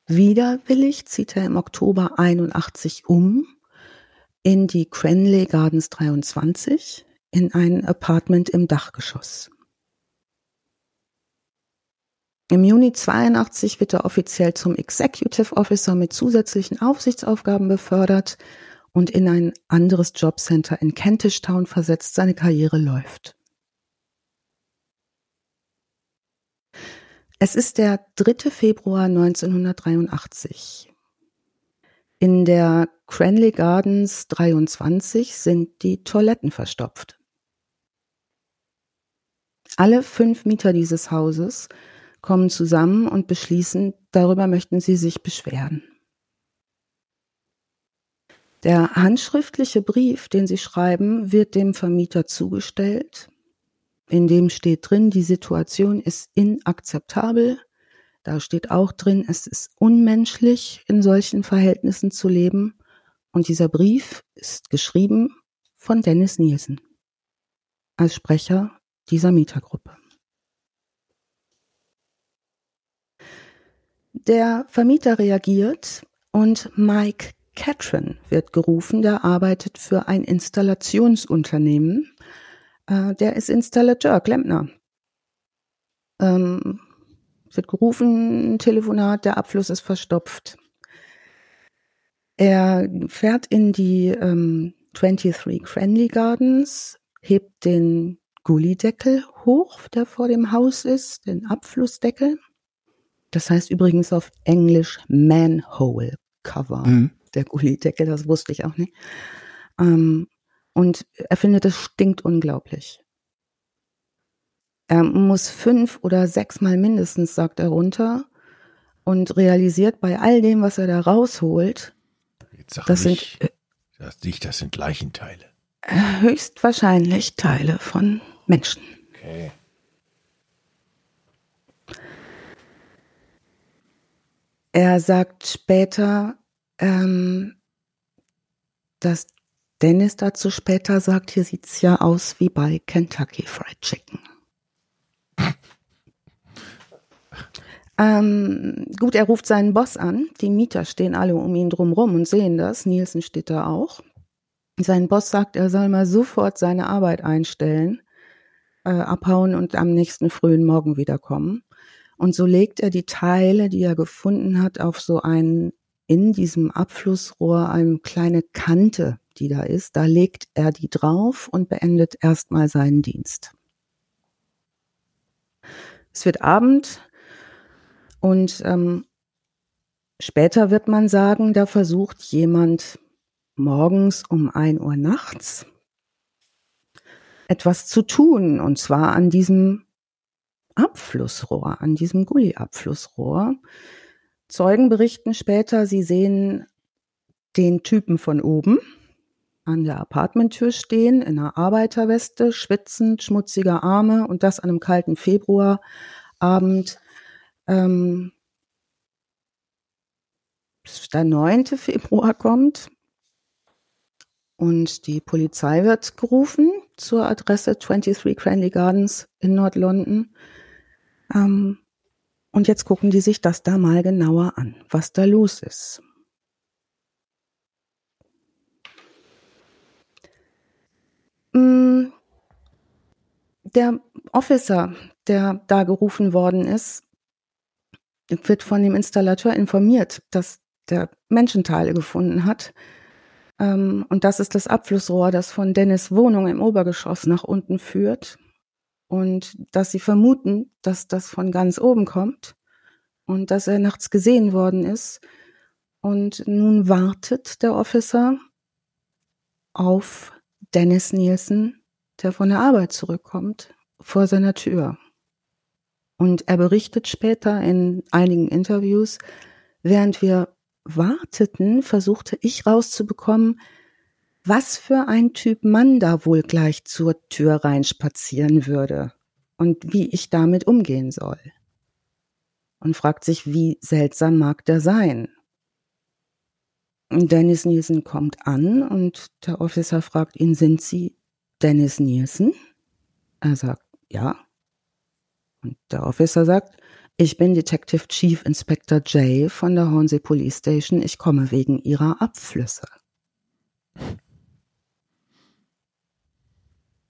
S2: Widerwillig zieht er im Oktober 81 um in die Cranley Gardens 23 in ein Apartment im Dachgeschoss. Im Juni 82 wird er offiziell zum Executive Officer mit zusätzlichen Aufsichtsaufgaben befördert und in ein anderes Jobcenter in Kentish Town versetzt. Seine Karriere läuft. Es ist der 3. Februar 1983. In der Cranley Gardens 23 sind die Toiletten verstopft. Alle fünf Mieter dieses Hauses kommen zusammen und beschließen, darüber möchten sie sich beschweren. Der handschriftliche Brief, den sie schreiben, wird dem Vermieter zugestellt. In dem steht drin, die Situation ist inakzeptabel. Da steht auch drin, es ist unmenschlich, in solchen Verhältnissen zu leben. Und dieser Brief ist geschrieben von Dennis Nielsen als Sprecher dieser Mietergruppe. Der Vermieter reagiert und Mike Catron wird gerufen, der arbeitet für ein Installationsunternehmen. Äh, der ist Installateur, Klempner. Ähm, wird gerufen, Telefonat, der Abfluss ist verstopft. Er fährt in die ähm, 23 Cranley Gardens, hebt den Gullideckel hoch, der vor dem Haus ist, den Abflussdeckel das heißt übrigens auf Englisch Manhole Cover. Mhm. Der Gullideckel, das wusste ich auch nicht. Ähm, und er findet, es stinkt unglaublich. Er muss fünf oder sechs Mal mindestens, sagt er runter, und realisiert bei all dem, was er da rausholt,
S4: das sind äh, das nicht, das sind Leichenteile.
S2: Höchstwahrscheinlich Teile von Menschen.
S4: Okay.
S2: Er sagt später, ähm, dass Dennis dazu später sagt, hier sieht's ja aus wie bei Kentucky Fried Chicken. ähm, gut, er ruft seinen Boss an. Die Mieter stehen alle um ihn drumrum und sehen das. Nielsen steht da auch. Sein Boss sagt, er soll mal sofort seine Arbeit einstellen, äh, abhauen und am nächsten frühen Morgen wiederkommen. Und so legt er die Teile, die er gefunden hat, auf so einen, in diesem Abflussrohr eine kleine Kante, die da ist. Da legt er die drauf und beendet erstmal seinen Dienst. Es wird Abend und ähm, später wird man sagen, da versucht jemand morgens um ein Uhr nachts etwas zu tun, und zwar an diesem Abflussrohr, an diesem Gully-Abflussrohr. Zeugen berichten später, sie sehen den Typen von oben an der Apartmenttür stehen, in einer Arbeiterweste, schwitzend, schmutziger Arme und das an einem kalten Februarabend. Ähm, der 9. Februar kommt und die Polizei wird gerufen zur Adresse 23 Cranley Gardens in Nord-London. Ähm, und jetzt gucken die sich das da mal genauer an, was da los ist. Mm, der Officer, der da gerufen worden ist, wird von dem Installateur informiert, dass der Menschenteile gefunden hat. Ähm, und das ist das Abflussrohr, das von Dennis Wohnung im Obergeschoss nach unten führt und dass sie vermuten, dass das von ganz oben kommt und dass er nachts gesehen worden ist Und nun wartet der Officer auf Dennis Nielsen, der von der Arbeit zurückkommt, vor seiner Tür. Und er berichtet später in einigen Interviews, während wir warteten, versuchte ich rauszubekommen, was für ein Typ Mann da wohl gleich zur Tür reinspazieren würde und wie ich damit umgehen soll. Und fragt sich, wie seltsam mag der sein? Dennis Nielsen kommt an und der Officer fragt ihn, sind Sie Dennis Nielsen? Er sagt, ja. Und der Officer sagt, ich bin Detective Chief Inspector Jay von der Hornsey Police Station. Ich komme wegen Ihrer Abflüsse.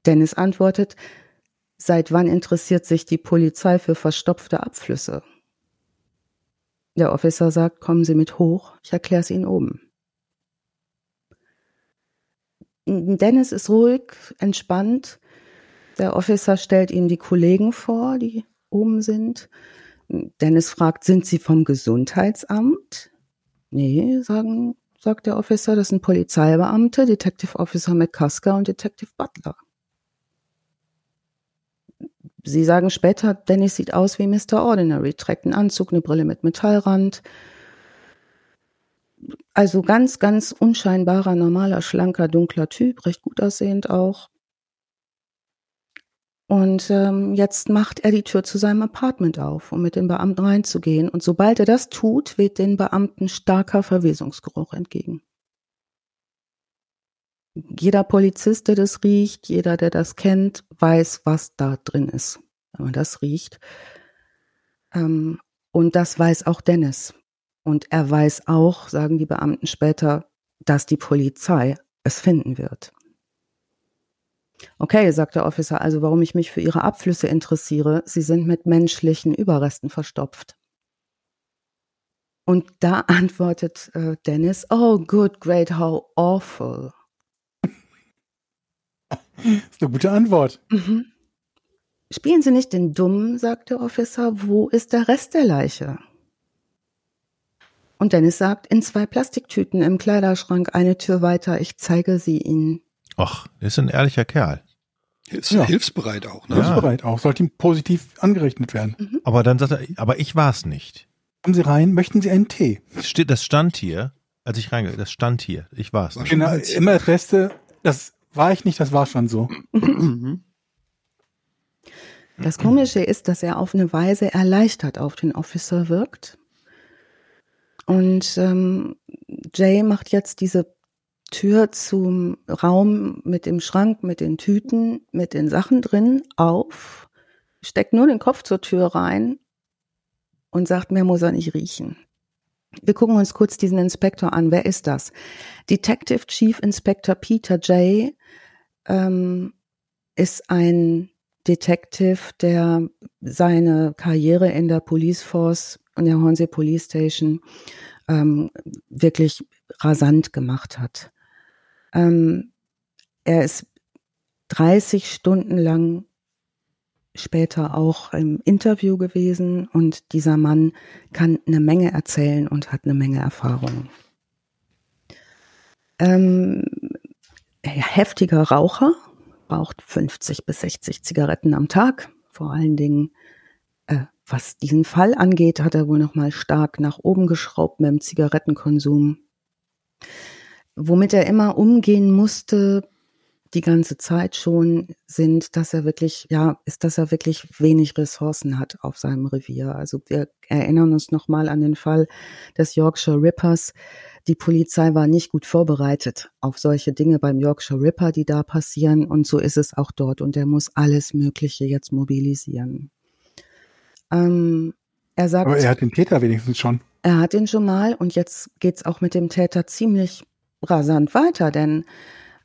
S2: Dennis antwortet, seit wann interessiert sich die Polizei für verstopfte Abflüsse? Der Officer sagt, kommen Sie mit hoch, ich erkläre es Ihnen oben. Dennis ist ruhig, entspannt. Der Officer stellt ihm die Kollegen vor, die oben sind. Dennis fragt, sind Sie vom Gesundheitsamt? Nee, sagen, sagt der Officer, das sind Polizeibeamte, Detective Officer McCusker und Detective Butler. Sie sagen später, Dennis sieht aus wie Mr. Ordinary, trägt einen Anzug, eine Brille mit Metallrand, also ganz, ganz unscheinbarer, normaler, schlanker, dunkler Typ, recht gut aussehend auch. Und ähm, jetzt macht er die Tür zu seinem Apartment auf, um mit den Beamten reinzugehen. Und sobald er das tut, weht den Beamten starker Verwesungsgeruch entgegen. Jeder Polizist, der das riecht, jeder, der das kennt, weiß, was da drin ist, wenn man das riecht. Ähm, und das weiß auch Dennis. Und er weiß auch, sagen die Beamten später, dass die Polizei es finden wird. Okay, sagt der Officer, also warum ich mich für Ihre Abflüsse interessiere, sie sind mit menschlichen Überresten verstopft. Und da (laughs) antwortet äh, Dennis, oh good, great, how awful.
S3: Das (laughs) ist eine gute Antwort. Mhm.
S2: Spielen Sie nicht den Dummen, sagt der Officer, wo ist der Rest der Leiche? Und Dennis sagt, in zwei Plastiktüten im Kleiderschrank eine Tür weiter, ich zeige sie Ihnen.
S4: Ach, ist ein ehrlicher Kerl.
S1: Ist ja. hilfsbereit auch, ne?
S3: Hilfsbereit auch, sollte ihm positiv angerechnet werden. Mhm.
S4: Aber dann sagt er, aber ich war es nicht.
S3: Kommen Sie rein, möchten Sie einen Tee?
S4: Das stand hier, als ich reingehe, das stand hier. Ich war es.
S3: Genau, immer Reste, das war ich nicht, das war schon so.
S2: Das Komische ist, dass er auf eine Weise erleichtert auf den Officer wirkt. Und ähm, Jay macht jetzt diese Tür zum Raum mit dem Schrank, mit den Tüten, mit den Sachen drin auf, steckt nur den Kopf zur Tür rein und sagt, mehr muss er nicht riechen. Wir gucken uns kurz diesen Inspektor an. Wer ist das? Detective Chief Inspector Peter Jay ähm, ist ein Detective, der seine Karriere in der Police Force und der Hornsey Police Station ähm, wirklich rasant gemacht hat. Ähm, er ist 30 Stunden lang später auch im Interview gewesen und dieser Mann kann eine Menge erzählen und hat eine Menge Erfahrung. Ähm, heftiger Raucher, raucht 50 bis 60 Zigaretten am Tag, vor allen Dingen äh, was diesen Fall angeht, hat er wohl noch mal stark nach oben geschraubt mit dem Zigarettenkonsum. Womit er immer umgehen musste, die ganze Zeit schon, sind, dass er wirklich, ja, ist, dass er wirklich wenig Ressourcen hat auf seinem Revier. Also wir erinnern uns noch mal an den Fall des Yorkshire Rippers. Die Polizei war nicht gut vorbereitet auf solche Dinge beim Yorkshire Ripper, die da passieren. Und so ist es auch dort. Und er muss alles Mögliche jetzt mobilisieren. Ähm, er sagt,
S3: Aber er hat den Täter wenigstens schon.
S2: Er hat ihn schon mal und jetzt geht's auch mit dem Täter ziemlich rasant weiter, denn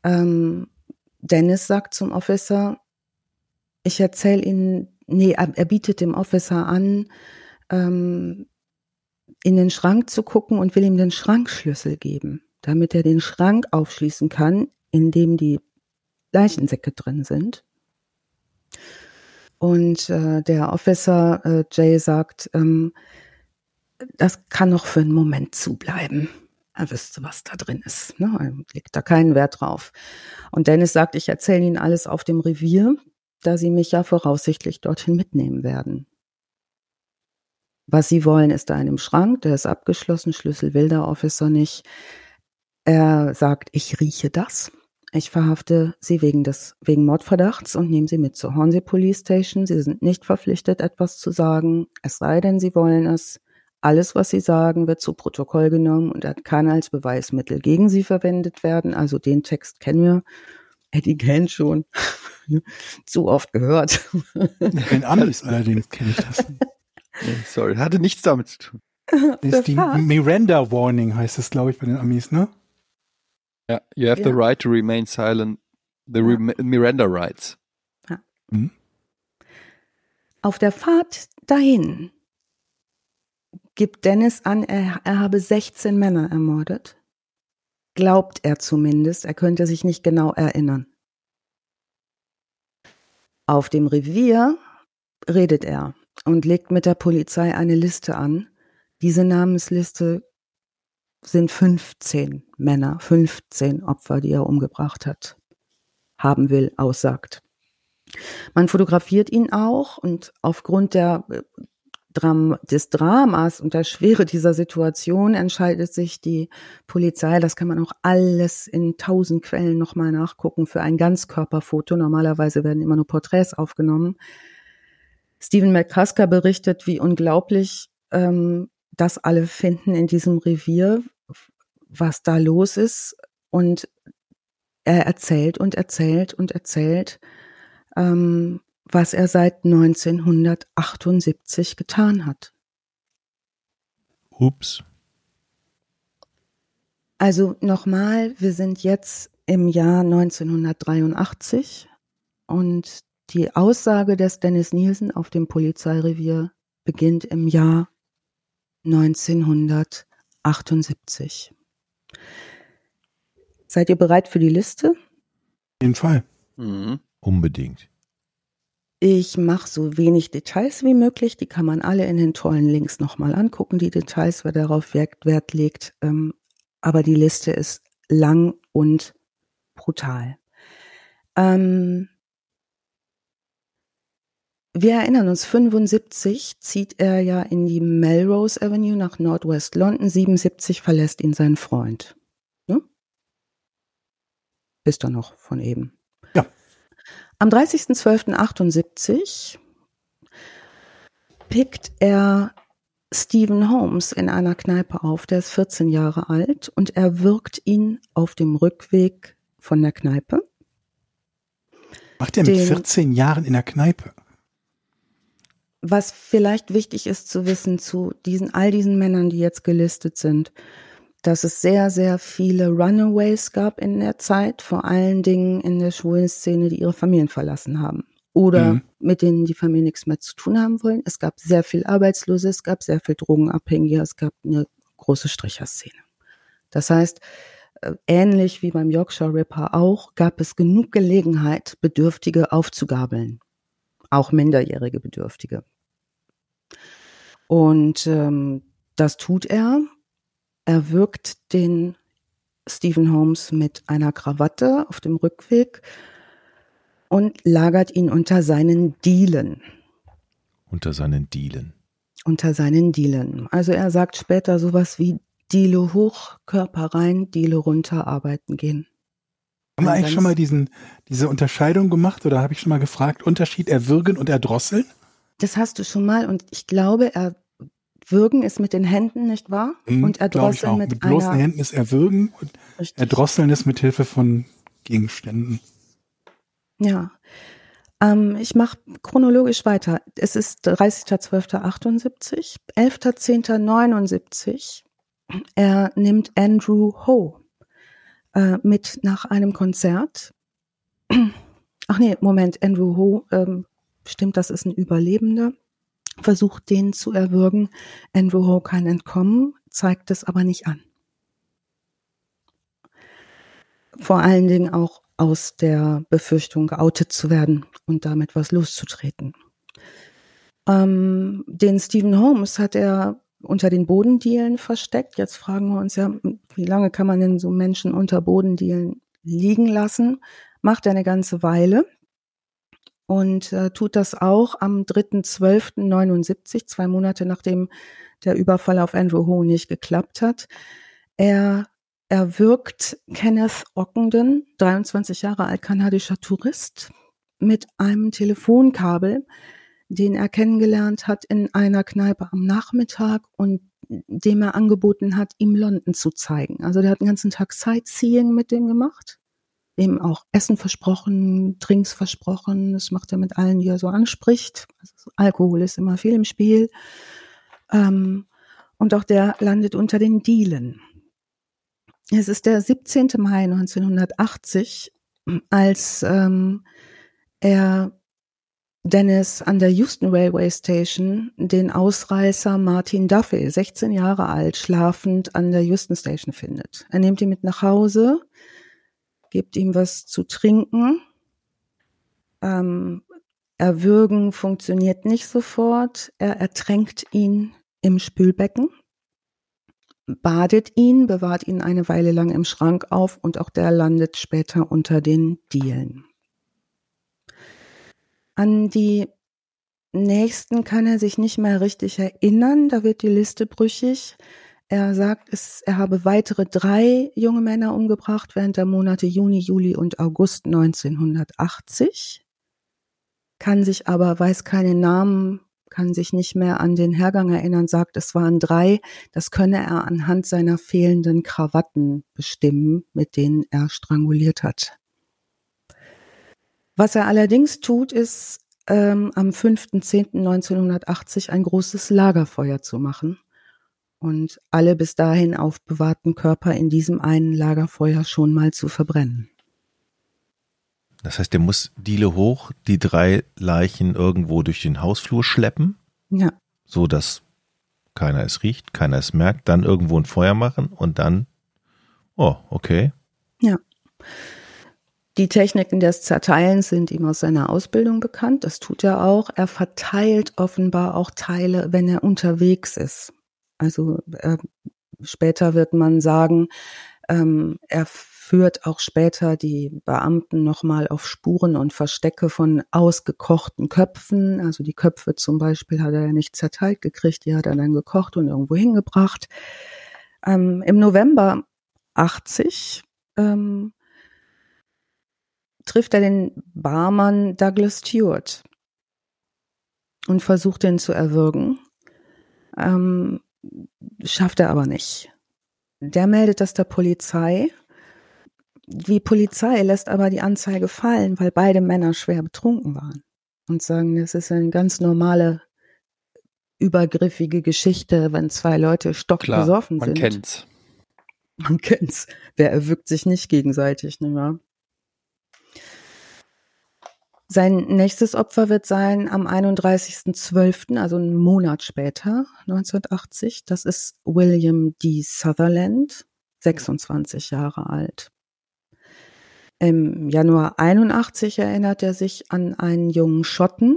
S2: ähm, Dennis sagt zum Officer, ich erzähle Ihnen, nee, er, bietet dem Officer an, ähm, in den Schrank zu gucken und will ihm den Schrankschlüssel geben, damit er den Schrank aufschließen kann, in dem die Leichensäcke drin sind. Und äh, der Officer äh, Jay sagt, ähm, das kann noch für einen Moment zubleiben. Er wüsste, was da drin ist. Ne? Er legt da keinen Wert drauf. Und Dennis sagt, ich erzähle Ihnen alles auf dem Revier, da Sie mich ja voraussichtlich dorthin mitnehmen werden. Was Sie wollen, ist da in dem Schrank, der ist abgeschlossen, Schlüssel will der Officer nicht. Er sagt, ich rieche das. Ich verhafte Sie wegen des, wegen Mordverdachts und nehme Sie mit zur Hornsey Police Station. Sie sind nicht verpflichtet, etwas zu sagen, es sei denn, Sie wollen es. Alles, was Sie sagen, wird zu Protokoll genommen und kann als Beweismittel gegen Sie verwendet werden. Also den Text kennen wir. Eddie kennt schon. (laughs) Zu oft gehört. (laughs)
S3: In Amis (laughs) allerdings kenne ich das.
S1: Sorry, hatte nichts damit zu tun.
S3: Das ist die Miranda Warning heißt es, glaube ich, bei den Amis, ne?
S1: Ja, you have ja. the right to remain silent. The ja. Miranda rights. Ja.
S2: Mhm. Auf der Fahrt dahin gibt Dennis an, er, er habe 16 Männer ermordet. Glaubt er zumindest, er könnte sich nicht genau erinnern. Auf dem Revier redet er und legt mit der Polizei eine Liste an. Diese Namensliste sind 15 Männer, 15 Opfer, die er umgebracht hat, haben will, aussagt. Man fotografiert ihn auch und aufgrund der, Dram des Dramas und der Schwere dieser Situation entscheidet sich die Polizei, das kann man auch alles in tausend Quellen nochmal nachgucken, für ein Ganzkörperfoto. Normalerweise werden immer nur Porträts aufgenommen. Stephen McCusker berichtet, wie unglaublich ähm, das alle finden in diesem Revier, was da los ist. Und er erzählt und erzählt und erzählt, ähm, was er seit 1978 getan hat.
S4: Ups.
S2: Also nochmal, wir sind jetzt im Jahr 1983 und die Aussage des Dennis Nielsen auf dem Polizeirevier beginnt im Jahr 1978. Seid ihr bereit für die Liste? Auf
S3: jeden Fall.
S4: Mhm. Unbedingt.
S2: Ich mache so wenig Details wie möglich. Die kann man alle in den tollen Links nochmal angucken, die Details, wer darauf Wert, Wert legt. Ähm, aber die Liste ist lang und brutal. Ähm, wir erinnern uns, 75 zieht er ja in die Melrose Avenue nach Northwest London, 77 verlässt ihn sein Freund. Ne? Bist du noch von eben? Am 30.12.78 pickt er Stephen Holmes in einer Kneipe auf, der ist 14 Jahre alt und er wirkt ihn auf dem Rückweg von der Kneipe.
S3: Macht er mit 14 Jahren in der Kneipe?
S2: was vielleicht wichtig ist zu wissen zu diesen, all diesen Männern, die jetzt gelistet sind, dass es sehr, sehr viele Runaways gab in der Zeit, vor allen Dingen in der schwulen Szene, die ihre Familien verlassen haben oder mhm. mit denen die Familie nichts mehr zu tun haben wollen. Es gab sehr viel Arbeitslose, es gab sehr viel Drogenabhängige, es gab eine große Stricherszene. Das heißt, äh, ähnlich wie beim Yorkshire Ripper auch, gab es genug Gelegenheit, Bedürftige aufzugabeln auch minderjährige Bedürftige. Und ähm, das tut er. Er wirkt den Stephen Holmes mit einer Krawatte auf dem Rückweg und lagert ihn unter seinen Dielen.
S4: Unter seinen Dielen.
S2: Unter seinen Dielen. Also er sagt später sowas wie Diele hoch, Körper rein, Diele runter, arbeiten gehen.
S3: Haben wir eigentlich schon mal diesen, diese Unterscheidung gemacht oder habe ich schon mal gefragt, Unterschied erwürgen und erdrosseln?
S2: Das hast du schon mal und ich glaube, erwürgen ist mit den Händen, nicht wahr?
S3: Mhm, und erdrosseln mit, mit bloßen einer, Händen ist erwürgen und richtig. erdrosseln ist mit Hilfe von Gegenständen.
S2: Ja. Ähm, ich mache chronologisch weiter. Es ist 30.12.78, 11.10.79. Er nimmt Andrew Ho äh, mit nach einem Konzert. Ach nee, Moment, Andrew Ho, ähm, stimmt, das ist ein Überlebender, versucht den zu erwürgen. Andrew Ho kann entkommen, zeigt es aber nicht an. Vor allen Dingen auch aus der Befürchtung, geoutet zu werden und damit was loszutreten. Ähm, den Stephen Holmes hat er unter den Bodendielen versteckt. Jetzt fragen wir uns ja, wie lange kann man denn so Menschen unter Bodendielen liegen lassen? Macht er eine ganze Weile und äh, tut das auch am 3.12.79, zwei Monate nachdem der Überfall auf Andrew Ho nicht geklappt hat. Er erwürgt Kenneth Ockenden, 23 Jahre alt kanadischer Tourist, mit einem Telefonkabel, den er kennengelernt hat in einer Kneipe am Nachmittag und dem er angeboten hat, ihm London zu zeigen. Also der hat den ganzen Tag Sightseeing mit dem gemacht, ihm auch Essen versprochen, Drinks versprochen. Das macht er mit allen, die er so anspricht. Also Alkohol ist immer viel im Spiel. Ähm, und auch der landet unter den Dielen. Es ist der 17. Mai 1980, als ähm, er Dennis an der Houston Railway Station den Ausreißer Martin Duffy, 16 Jahre alt, schlafend an der Houston Station findet. Er nimmt ihn mit nach Hause, gibt ihm was zu trinken. Ähm, erwürgen funktioniert nicht sofort. Er ertränkt ihn im Spülbecken badet ihn, bewahrt ihn eine Weile lang im Schrank auf und auch der landet später unter den Dielen. An die nächsten kann er sich nicht mehr richtig erinnern, da wird die Liste brüchig. Er sagt, es, er habe weitere drei junge Männer umgebracht während der Monate Juni, Juli und August 1980, kann sich aber, weiß keine Namen, kann sich nicht mehr an den Hergang erinnern, sagt, es waren drei. Das könne er anhand seiner fehlenden Krawatten bestimmen, mit denen er stranguliert hat. Was er allerdings tut, ist ähm, am 5.10.1980 ein großes Lagerfeuer zu machen und alle bis dahin aufbewahrten Körper in diesem einen Lagerfeuer schon mal zu verbrennen.
S4: Das heißt, der muss Diele hoch, die drei Leichen irgendwo durch den Hausflur schleppen.
S2: Ja.
S4: So dass keiner es riecht, keiner es merkt, dann irgendwo ein Feuer machen und dann, oh, okay.
S2: Ja. Die Techniken des Zerteilens sind ihm aus seiner Ausbildung bekannt. Das tut er auch. Er verteilt offenbar auch Teile, wenn er unterwegs ist. Also äh, später wird man sagen, ähm, er führt auch später die Beamten nochmal auf Spuren und Verstecke von ausgekochten Köpfen. Also die Köpfe zum Beispiel hat er ja nicht zerteilt gekriegt, die hat er dann gekocht und irgendwo hingebracht. Ähm, Im November 80 ähm, trifft er den Barmann Douglas Stewart und versucht ihn zu erwürgen. Ähm, schafft er aber nicht. Der meldet das der Polizei die Polizei lässt aber die Anzeige fallen, weil beide Männer schwer betrunken waren und sagen, das ist eine ganz normale übergriffige Geschichte, wenn zwei Leute stockbesoffen
S1: sind.
S2: Man
S1: kennt's.
S2: Man kennt's. Wer erwürgt sich nicht gegenseitig, ne? Sein nächstes Opfer wird sein am 31.12., also einen Monat später, 1980. Das ist William D. Sutherland, 26 Jahre alt. Im Januar 81 erinnert er sich an einen jungen Schotten,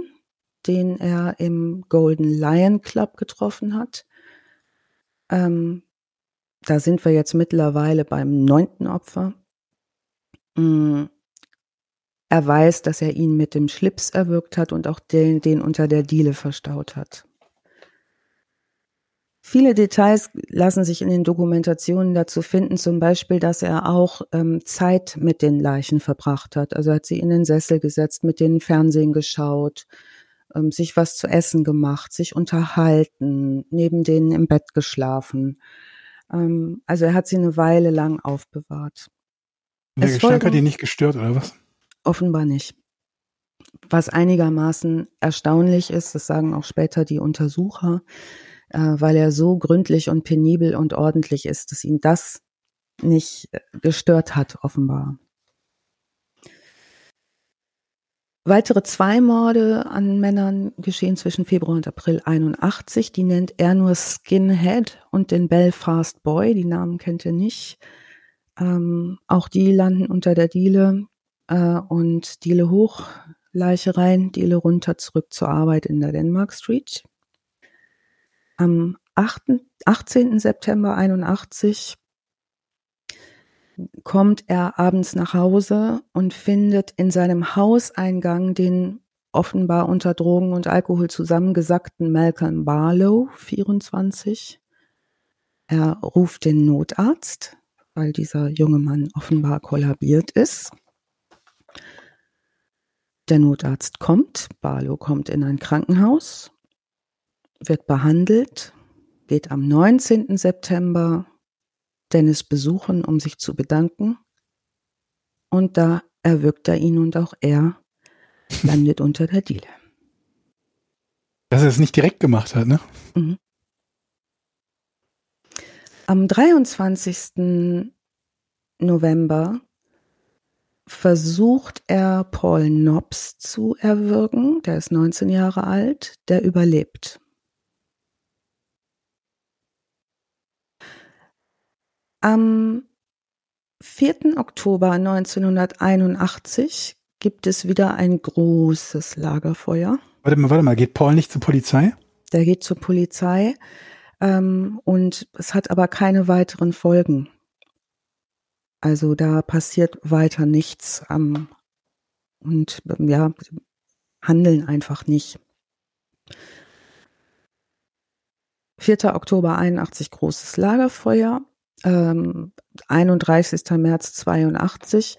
S2: den er im Golden Lion Club getroffen hat. Ähm, da sind wir jetzt mittlerweile beim neunten Opfer. Er weiß, dass er ihn mit dem Schlips erwürgt hat und auch den, den unter der Diele verstaut hat. Viele Details lassen sich in den Dokumentationen dazu finden, zum Beispiel, dass er auch ähm, Zeit mit den Leichen verbracht hat. Also hat sie in den Sessel gesetzt, mit denen Fernsehen geschaut, ähm, sich was zu essen gemacht, sich unterhalten, neben denen im Bett geschlafen. Ähm, also er hat sie eine Weile lang aufbewahrt.
S3: Der es Gestank hat ihn nicht gestört, oder was?
S2: Offenbar nicht. Was einigermaßen erstaunlich ist, das sagen auch später die Untersucher, äh, weil er so gründlich und penibel und ordentlich ist, dass ihn das nicht äh, gestört hat, offenbar. Weitere zwei Morde an Männern geschehen zwischen Februar und April 81. Die nennt er nur Skinhead und den Belfast Boy. Die Namen kennt ihr nicht. Ähm, auch die landen unter der Diele äh, und Diele hoch, Leiche rein, Diele runter, zurück zur Arbeit in der Denmark Street. Am 8, 18. September 81 kommt er abends nach Hause und findet in seinem Hauseingang den offenbar unter Drogen und Alkohol zusammengesackten Malcolm Barlow, 24. Er ruft den Notarzt, weil dieser junge Mann offenbar kollabiert ist. Der Notarzt kommt, Barlow kommt in ein Krankenhaus, wird behandelt, geht am 19. September Dennis besuchen, um sich zu bedanken. Und da erwürgt er ihn und auch er landet unter der Diele.
S3: Dass er es nicht direkt gemacht hat, ne? Mhm.
S2: Am 23. November versucht er Paul Knobs zu erwürgen, der ist 19 Jahre alt, der überlebt. Am 4. Oktober 1981 gibt es wieder ein großes Lagerfeuer.
S3: Warte mal, warte mal, geht Paul nicht zur Polizei?
S2: Der geht zur Polizei ähm, und es hat aber keine weiteren Folgen. Also da passiert weiter nichts ähm, und ja, handeln einfach nicht. 4. Oktober 81 großes Lagerfeuer ähm, 31. März 82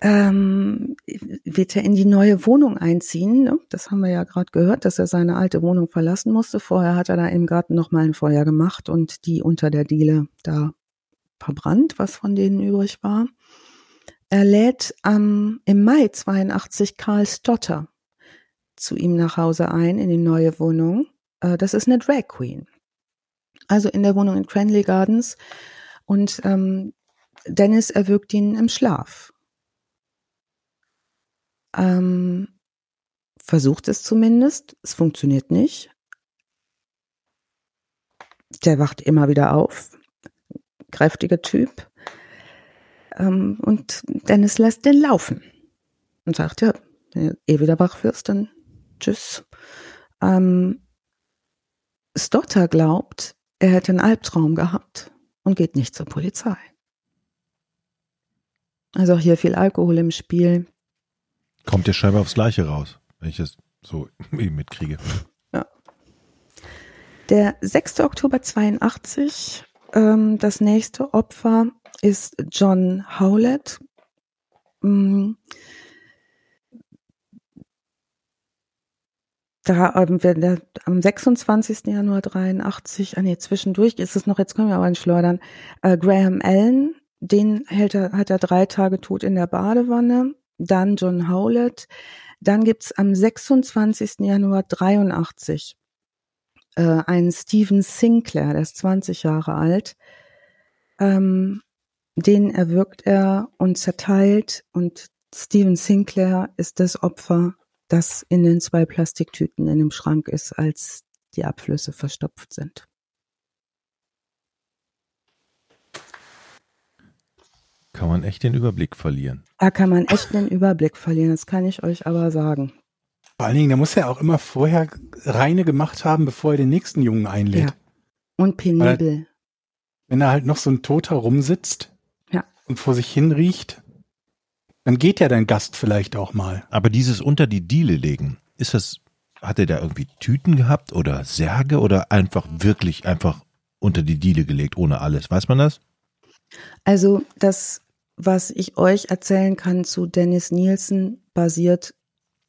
S2: ähm, wird er in die neue Wohnung einziehen. Ne? Das haben wir ja gerade gehört, dass er seine alte Wohnung verlassen musste. Vorher hat er da im Garten noch mal ein Feuer gemacht und die unter der Diele da verbrannt, was von denen übrig war. Er lädt ähm, im Mai 82 Karl Stotter zu ihm nach Hause ein in die neue Wohnung. Äh, das ist eine Drag Queen also in der Wohnung in Cranley Gardens. Und ähm, Dennis erwürgt ihn im Schlaf. Ähm, versucht es zumindest. Es funktioniert nicht. Der wacht immer wieder auf. Kräftiger Typ. Ähm, und Dennis lässt den laufen. Und sagt, ja, wenn du eh wieder wach wirst, dann tschüss. Ähm, Stotter glaubt, er hätte einen Albtraum gehabt und geht nicht zur Polizei. Also auch hier viel Alkohol im Spiel.
S4: Kommt der scheinbar aufs Gleiche raus, wenn ich es so (laughs) mitkriege.
S2: Ja. Der 6. Oktober 82, ähm, das nächste Opfer ist John Howlett. Mm, da ähm, der, am 26. Januar 83, ah nee, zwischendurch ist es noch, jetzt können wir aber schleudern, äh, Graham Allen, den hält er, hat er drei Tage tot in der Badewanne, dann John Howlett, dann gibt's am 26. Januar 83 äh, einen Stephen Sinclair, der ist 20 Jahre alt, ähm, den erwürgt er und zerteilt und Stephen Sinclair ist das Opfer das in den zwei Plastiktüten in dem Schrank ist, als die Abflüsse verstopft sind.
S4: Kann man echt den Überblick verlieren.
S2: Da kann man echt den Überblick verlieren, das kann ich euch aber sagen.
S3: Vor allen Dingen, der muss ja auch immer vorher reine gemacht haben, bevor er den nächsten Jungen einlädt. Ja.
S2: Und penibel.
S3: wenn da halt noch so ein Toter rumsitzt ja. und vor sich hin riecht, dann geht ja dein Gast vielleicht auch mal.
S4: Aber dieses unter die Diele legen, ist das, hat er da irgendwie Tüten gehabt oder Särge oder einfach wirklich einfach unter die Diele gelegt, ohne alles? Weiß man das?
S2: Also das, was ich euch erzählen kann zu Dennis Nielsen, basiert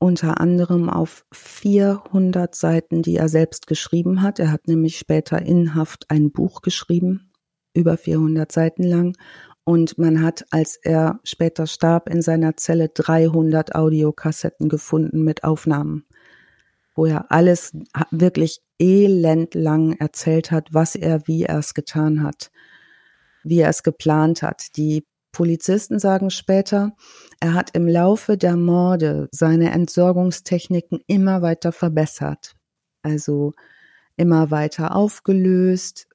S2: unter anderem auf 400 Seiten, die er selbst geschrieben hat. Er hat nämlich später in Haft ein Buch geschrieben, über 400 Seiten lang. Und man hat, als er später starb, in seiner Zelle 300 Audiokassetten gefunden mit Aufnahmen, wo er alles wirklich elendlang erzählt hat, was er, wie er es getan hat, wie er es geplant hat. Die Polizisten sagen später, er hat im Laufe der Morde seine Entsorgungstechniken immer weiter verbessert. Also immer weiter aufgelöst,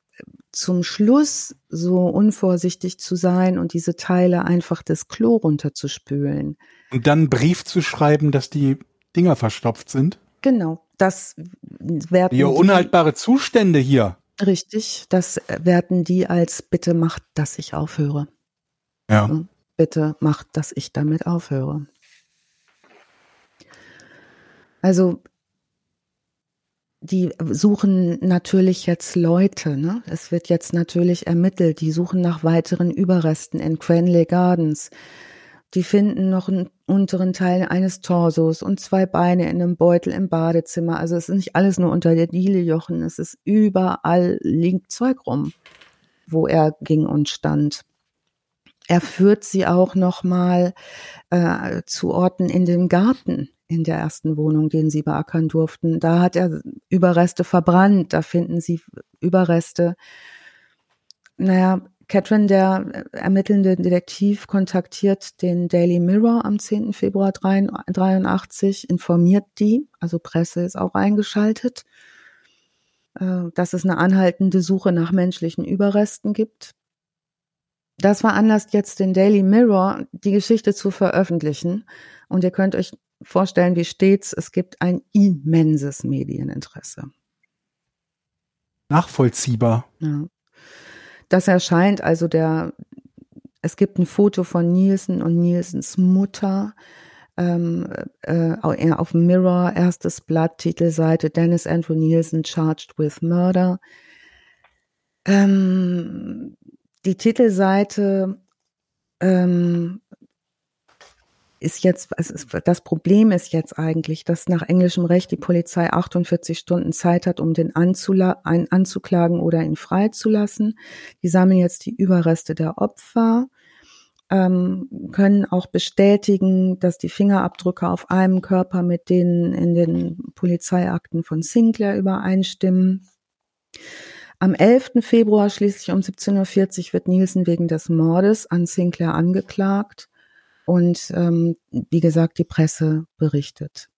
S2: zum Schluss so unvorsichtig zu sein und diese Teile einfach das Klo runterzuspülen.
S3: Und dann einen Brief zu schreiben, dass die Dinger verstopft sind?
S2: Genau. das werden
S3: Ja, unhaltbare Zustände hier.
S2: Richtig, das werten die als bitte macht, dass ich aufhöre.
S3: Ja.
S2: Bitte macht, dass ich damit aufhöre. Also die suchen natürlich jetzt Leute, ne? Es wird jetzt natürlich ermittelt, die suchen nach weiteren Überresten in Cranley Gardens. Die finden noch einen unteren Teil eines Torsos und zwei Beine in einem Beutel im Badezimmer. Also es ist nicht alles nur unter der Diele jochen, es ist überall liegt Zeug rum, wo er ging und stand. Er führt sie auch noch mal äh, zu Orten in dem Garten in der ersten Wohnung, den sie beackern durften. Da hat er Überreste verbrannt, da finden sie Überreste. Naja, Catherine, der ermittelnde Detektiv, kontaktiert den Daily Mirror am 10. Februar 83, informiert die, also Presse ist auch eingeschaltet, äh, dass es eine anhaltende Suche nach menschlichen Überresten gibt. Das veranlasst jetzt den Daily Mirror, die Geschichte zu veröffentlichen. Und ihr könnt euch vorstellen, wie stets, es gibt ein immenses Medieninteresse.
S3: Nachvollziehbar.
S2: Ja. Das erscheint also der, es gibt ein Foto von Nielsen und Nielsens Mutter ähm, äh, auf dem Mirror, erstes Blatt, Titelseite, Dennis Andrew Nielsen charged with murder. Ähm, die Titelseite ähm, ist jetzt, das Problem ist jetzt eigentlich, dass nach englischem Recht die Polizei 48 Stunden Zeit hat, um den einen anzuklagen oder ihn freizulassen. Die sammeln jetzt die Überreste der Opfer, ähm, können auch bestätigen, dass die Fingerabdrücke auf einem Körper mit denen in den Polizeiakten von Sinclair übereinstimmen. Am 11. Februar schließlich um 17.40 Uhr wird Nielsen wegen des Mordes an Sinclair angeklagt und ähm, wie gesagt, die Presse berichtet.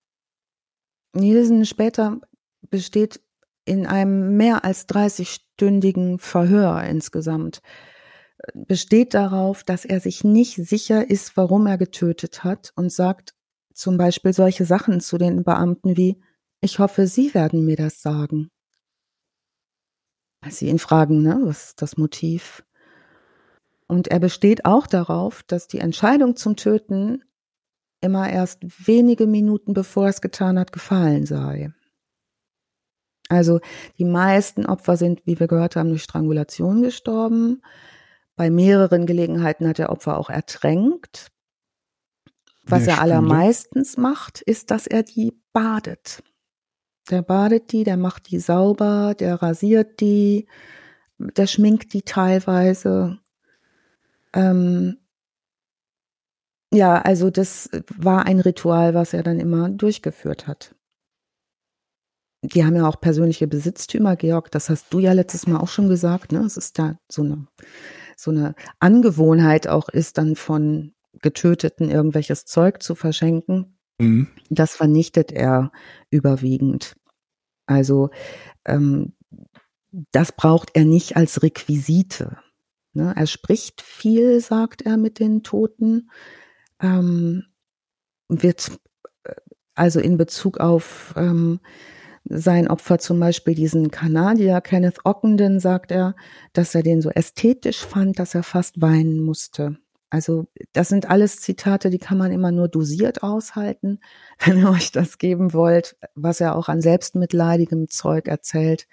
S2: Nielsen später besteht in einem mehr als 30-stündigen Verhör insgesamt, besteht darauf, dass er sich nicht sicher ist, warum er getötet hat und sagt zum Beispiel solche Sachen zu den Beamten wie, ich hoffe, Sie werden mir das sagen. Als sie ihn fragen, ne, was ist das Motiv? Und er besteht auch darauf, dass die Entscheidung zum Töten immer erst wenige Minuten bevor er es getan hat, gefallen sei. Also die meisten Opfer sind, wie wir gehört haben, durch Strangulation gestorben. Bei mehreren Gelegenheiten hat der Opfer auch ertränkt. Was er allermeistens macht, ist, dass er die badet. Der badet die, der macht die sauber, der rasiert die, der schminkt die teilweise. Ähm, ja, also das war ein Ritual, was er dann immer durchgeführt hat. Die haben ja auch persönliche Besitztümer, Georg, das hast du ja letztes Mal auch schon gesagt, ne? Es ist da so eine, so eine Angewohnheit auch ist, dann von Getöteten irgendwelches Zeug zu verschenken. Mhm. Das vernichtet er überwiegend. Also ähm, das braucht er nicht als Requisite. Ne? Er spricht viel, sagt er mit den Toten, ähm, wird äh, also in Bezug auf ähm, sein Opfer zum Beispiel diesen Kanadier Kenneth Ockenden sagt er, dass er den so ästhetisch fand, dass er fast weinen musste. Also das sind alles Zitate, die kann man immer nur dosiert aushalten. (laughs) Wenn ihr euch das geben wollt, was er auch an selbstmitleidigem Zeug erzählt,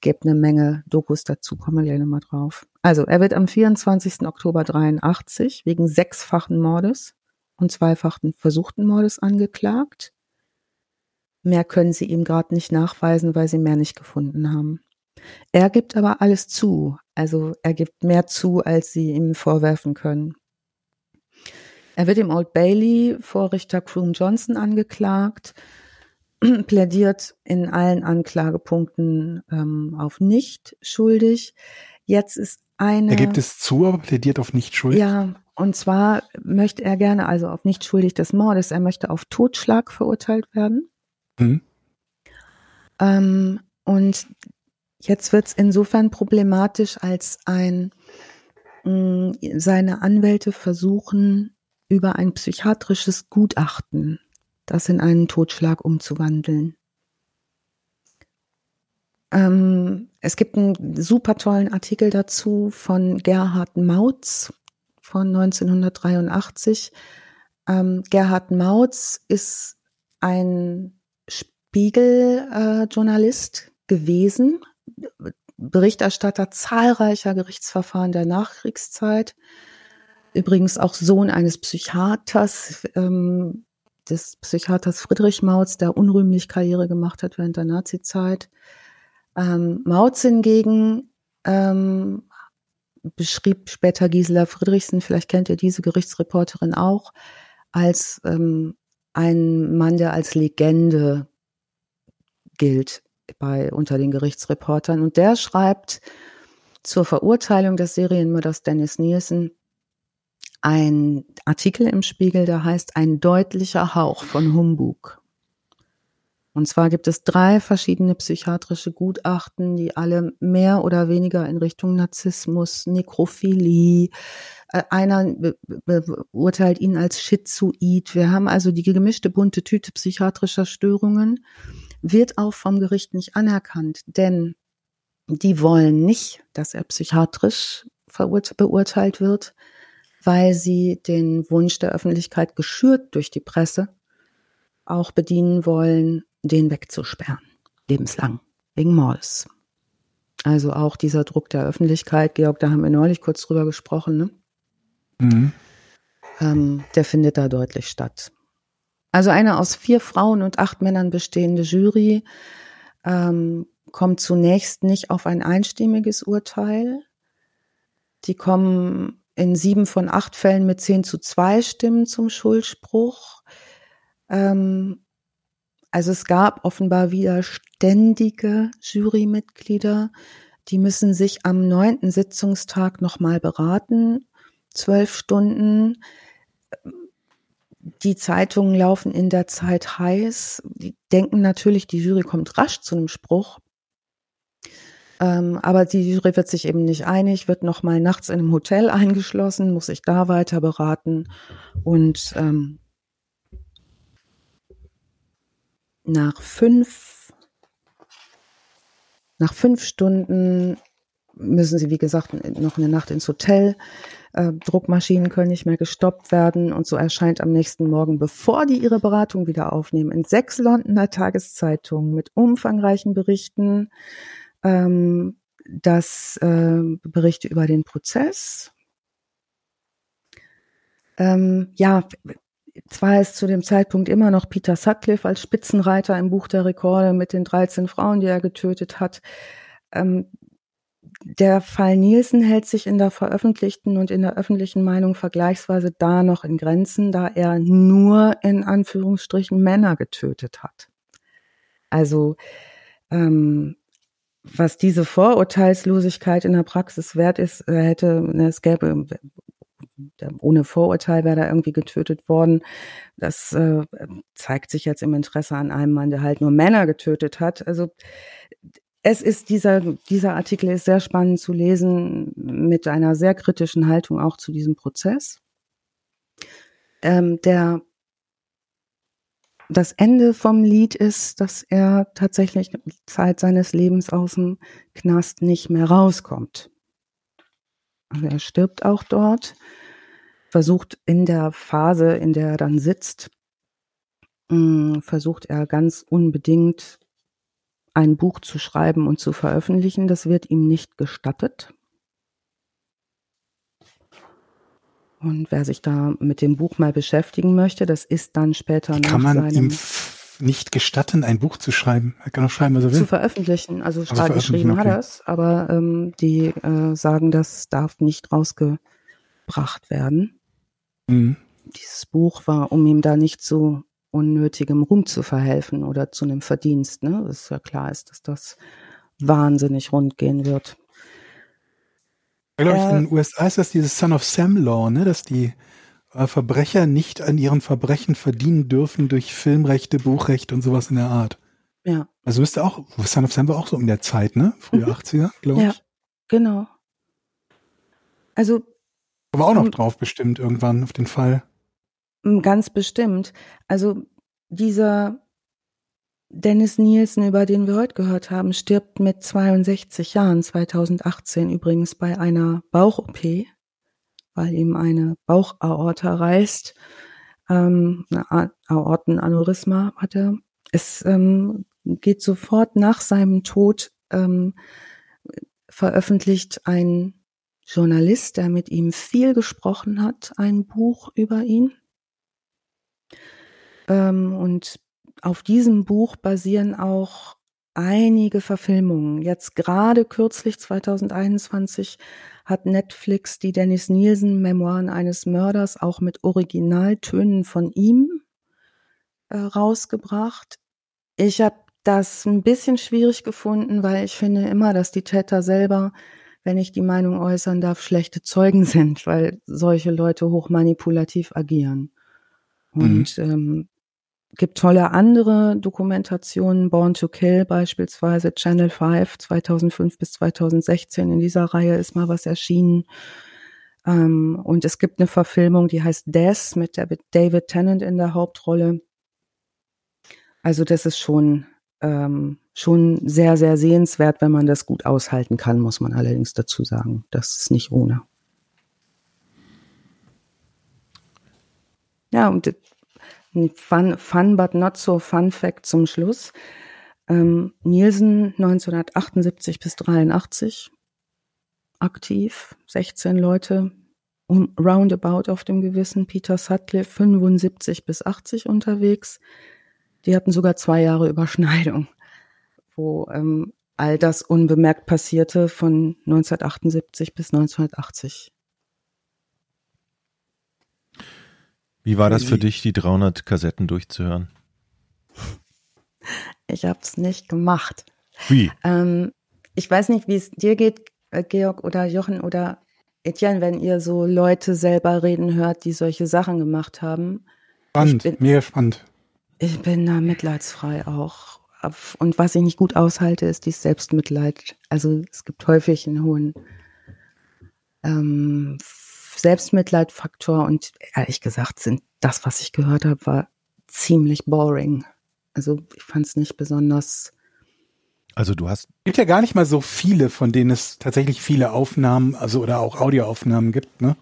S2: gibt eine Menge Dokus dazu, kommen wir gleich nochmal drauf. Also, er wird am 24. Oktober 83 wegen sechsfachen Mordes und zweifachen versuchten Mordes angeklagt. Mehr können sie ihm gerade nicht nachweisen, weil sie mehr nicht gefunden haben. Er gibt aber alles zu, also er gibt mehr zu, als sie ihm vorwerfen können. Er wird im Old Bailey vor Richter Croom Johnson angeklagt (clears throat) plädiert in allen Anklagepunkten ähm, auf nicht schuldig. Jetzt ist eine.
S3: Er gibt es zu, aber plädiert auf nicht schuldig.
S2: Ja, und zwar möchte er gerne, also auf nicht schuldig des Mordes, er möchte auf Totschlag verurteilt werden. Mhm. Ähm, und jetzt wird es insofern problematisch, als ein mm, seine Anwälte versuchen, über ein psychiatrisches Gutachten das in einen Totschlag umzuwandeln. Ähm, es gibt einen super tollen Artikel dazu von Gerhard Mautz von 1983. Ähm, Gerhard Mautz ist ein Spiegel-Journalist äh, gewesen, Berichterstatter zahlreicher Gerichtsverfahren der Nachkriegszeit, übrigens auch Sohn eines Psychiaters, ähm, des Psychiaters Friedrich Mautz, der unrühmlich Karriere gemacht hat während der Nazizeit. Ähm, Mautz hingegen ähm, beschrieb später Gisela Friedrichsen, vielleicht kennt ihr diese Gerichtsreporterin auch, als ähm, ein Mann, der als Legende gilt bei unter den Gerichtsreportern. Und der schreibt zur Verurteilung des Serienmörders Dennis Nielsen ein Artikel im Spiegel, der heißt Ein deutlicher Hauch von Humbug. Und zwar gibt es drei verschiedene psychiatrische Gutachten, die alle mehr oder weniger in Richtung Narzissmus, Nekrophilie, äh, einer beurteilt ihn als schizoid. Wir haben also die gemischte bunte Tüte psychiatrischer Störungen, wird auch vom Gericht nicht anerkannt, denn die wollen nicht, dass er psychiatrisch beurteilt wird, weil sie den Wunsch der Öffentlichkeit geschürt durch die Presse auch bedienen wollen, den wegzusperren, lebenslang, wegen Mordes. Also auch dieser Druck der Öffentlichkeit, Georg, da haben wir neulich kurz drüber gesprochen, ne? Mhm. Ähm, der findet da deutlich statt. Also eine aus vier Frauen und acht Männern bestehende Jury ähm, kommt zunächst nicht auf ein einstimmiges Urteil. Die kommen in sieben von acht Fällen mit zehn zu zwei Stimmen zum Schuldspruch. Ähm, also es gab offenbar wieder ständige Jurymitglieder, die müssen sich am neunten Sitzungstag nochmal beraten, zwölf Stunden. Die Zeitungen laufen in der Zeit heiß. Die denken natürlich, die Jury kommt rasch zu einem Spruch. Ähm, aber die Jury wird sich eben nicht einig, wird nochmal nachts in einem Hotel eingeschlossen, muss sich da weiter beraten und ähm, nach fünf, nach fünf Stunden müssen sie, wie gesagt, noch eine Nacht ins Hotel. Äh, Druckmaschinen können nicht mehr gestoppt werden und so erscheint am nächsten Morgen, bevor die ihre Beratung wieder aufnehmen, in sechs Londoner Tageszeitungen mit umfangreichen Berichten, ähm, das äh, Berichte über den Prozess. Ähm, ja, zwar ist zu dem Zeitpunkt immer noch Peter Sutcliffe als Spitzenreiter im Buch der Rekorde mit den 13 Frauen, die er getötet hat. Ähm, der Fall Nielsen hält sich in der veröffentlichten und in der öffentlichen Meinung vergleichsweise da noch in Grenzen, da er nur in Anführungsstrichen Männer getötet hat. Also ähm, was diese Vorurteilslosigkeit in der Praxis wert ist, hätte, ne, es gäbe ohne Vorurteil wäre da irgendwie getötet worden. Das äh, zeigt sich jetzt im Interesse an einem Mann, der halt nur Männer getötet hat. Also es ist dieser, dieser Artikel ist sehr spannend zu lesen mit einer sehr kritischen Haltung auch zu diesem Prozess. Ähm, der das Ende vom Lied ist, dass er tatsächlich Zeit seines Lebens aus dem Knast nicht mehr rauskommt. Also er stirbt auch dort versucht in der Phase, in der er dann sitzt, mm, versucht er ganz unbedingt ein Buch zu schreiben und zu veröffentlichen. Das wird ihm nicht gestattet. Und wer sich da mit dem Buch mal beschäftigen möchte, das ist dann später
S3: Kann nach man ihm nicht gestatten, ein Buch zu schreiben. Er kann auch schreiben, was er will.
S2: Zu veröffentlichen. Also, also geschrieben okay. hat er es, aber ähm, die äh, sagen, das darf nicht rausgebracht werden. Mhm. Dieses Buch war, um ihm da nicht zu unnötigem Ruhm zu verhelfen oder zu einem Verdienst. Ne? Das ist ja klar ist, dass das wahnsinnig rund gehen wird.
S3: Ich glaube, äh, in den USA ist das dieses Son of Sam Law, ne? dass die äh, Verbrecher nicht an ihren Verbrechen verdienen dürfen durch Filmrechte, Buchrechte und sowas in der Art.
S2: Ja.
S3: Also ist auch, Son of Sam war auch so in der Zeit, ne? Frühe mhm. 80er, glaube ich. Ja,
S2: genau. Also
S3: aber auch noch drauf bestimmt irgendwann auf den Fall.
S2: Ganz bestimmt. Also dieser, Dennis Nielsen, über den wir heute gehört haben, stirbt mit 62 Jahren, 2018 übrigens bei einer Bauch-OP, weil ihm eine Bauchaorta reißt. Ähm, eine Aortenaneurysma hat er. Es ähm, geht sofort nach seinem Tod, ähm, veröffentlicht ein Journalist, der mit ihm viel gesprochen hat, ein Buch über ihn. Ähm, und auf diesem Buch basieren auch einige Verfilmungen. Jetzt gerade kürzlich 2021 hat Netflix die Dennis Nielsen Memoiren eines Mörders auch mit Originaltönen von ihm äh, rausgebracht. Ich habe das ein bisschen schwierig gefunden, weil ich finde immer, dass die Täter selber, wenn ich die Meinung äußern darf, schlechte Zeugen (laughs) sind, weil solche Leute hochmanipulativ agieren. Und mhm. ähm, gibt tolle andere Dokumentationen, Born to Kill beispielsweise, Channel 5 2005 bis 2016. In dieser Reihe ist mal was erschienen. Ähm, und es gibt eine Verfilmung, die heißt Death mit David Tennant in der Hauptrolle. Also das ist schon, ähm, schon sehr, sehr sehenswert, wenn man das gut aushalten kann, muss man allerdings dazu sagen. Das ist nicht ohne. Ja, und Fun, fun but not so fun Fact zum Schluss. Ähm, Nielsen 1978 bis 83 aktiv, 16 Leute um, roundabout auf dem Gewissen. Peter Sutcliffe 75 bis 80 unterwegs. Die hatten sogar zwei Jahre Überschneidung, wo ähm, all das unbemerkt passierte von 1978 bis 1980.
S4: Wie war das für dich, die 300 Kassetten durchzuhören?
S2: Ich habe es nicht gemacht.
S4: Wie?
S2: Ähm, ich weiß nicht, wie es dir geht, äh, Georg oder Jochen oder Etienne, wenn ihr so Leute selber reden hört, die solche Sachen gemacht haben.
S3: Spannend, bin, mega spannend.
S2: Ich bin da mitleidsfrei auch. Und was ich nicht gut aushalte, ist die Selbstmitleid. Also es gibt häufig einen hohen ähm, Selbstmitleidfaktor und ehrlich gesagt sind das, was ich gehört habe, war ziemlich boring. Also ich fand es nicht besonders.
S4: Also du hast.
S3: Es gibt ja gar nicht mal so viele, von denen es tatsächlich viele Aufnahmen, also oder auch Audioaufnahmen gibt, ne?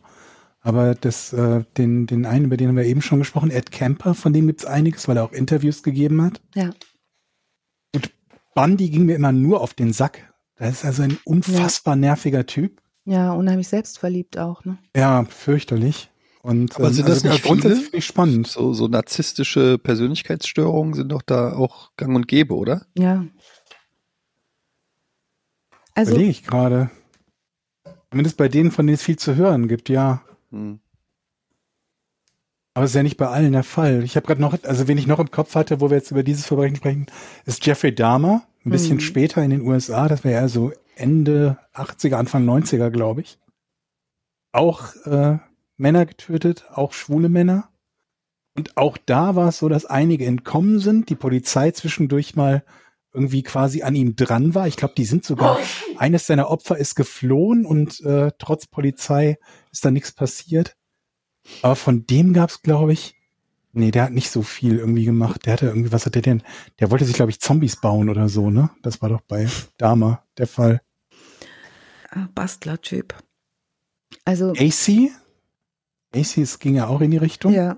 S3: Aber das, äh, den, den einen, über den haben wir eben schon gesprochen, Ed Camper, von dem gibt es einiges, weil er auch Interviews gegeben hat.
S2: Ja.
S3: Und Bundy ging mir immer nur auf den Sack. Das ist also ein unfassbar ja. nerviger Typ.
S2: Ja, unheimlich selbstverliebt auch, ne?
S3: Ja, fürchterlich. Und,
S1: Aber sind ähm, das also nicht
S3: grundsätzlich viele?
S1: spannend? So, so narzisstische Persönlichkeitsstörungen sind doch da auch gang und gäbe, oder?
S2: Ja.
S3: Also, Überlege ich gerade. Zumindest bei denen, von denen es viel zu hören gibt, ja. Hm. Aber es ist ja nicht bei allen der Fall. Ich habe gerade noch, also wen ich noch im Kopf hatte, wo wir jetzt über dieses Verbrechen sprechen, ist Jeffrey Dahmer. Ein bisschen hm. später in den USA, das wäre ja so Ende 80er, Anfang 90er, glaube ich. Auch äh, Männer getötet, auch schwule Männer. Und auch da war es so, dass einige entkommen sind, die Polizei zwischendurch mal irgendwie quasi an ihm dran war. Ich glaube, die sind sogar, eines seiner Opfer ist geflohen und äh, trotz Polizei ist da nichts passiert. Aber von dem gab es, glaube ich, nee, der hat nicht so viel irgendwie gemacht. Der hatte irgendwie, was hat der denn? Der wollte sich, glaube ich, Zombies bauen oder so, ne? Das war doch bei Dama der Fall.
S2: Bastler-Typ. Also.
S3: AC? AC, es ging ja auch in die Richtung.
S2: Ja.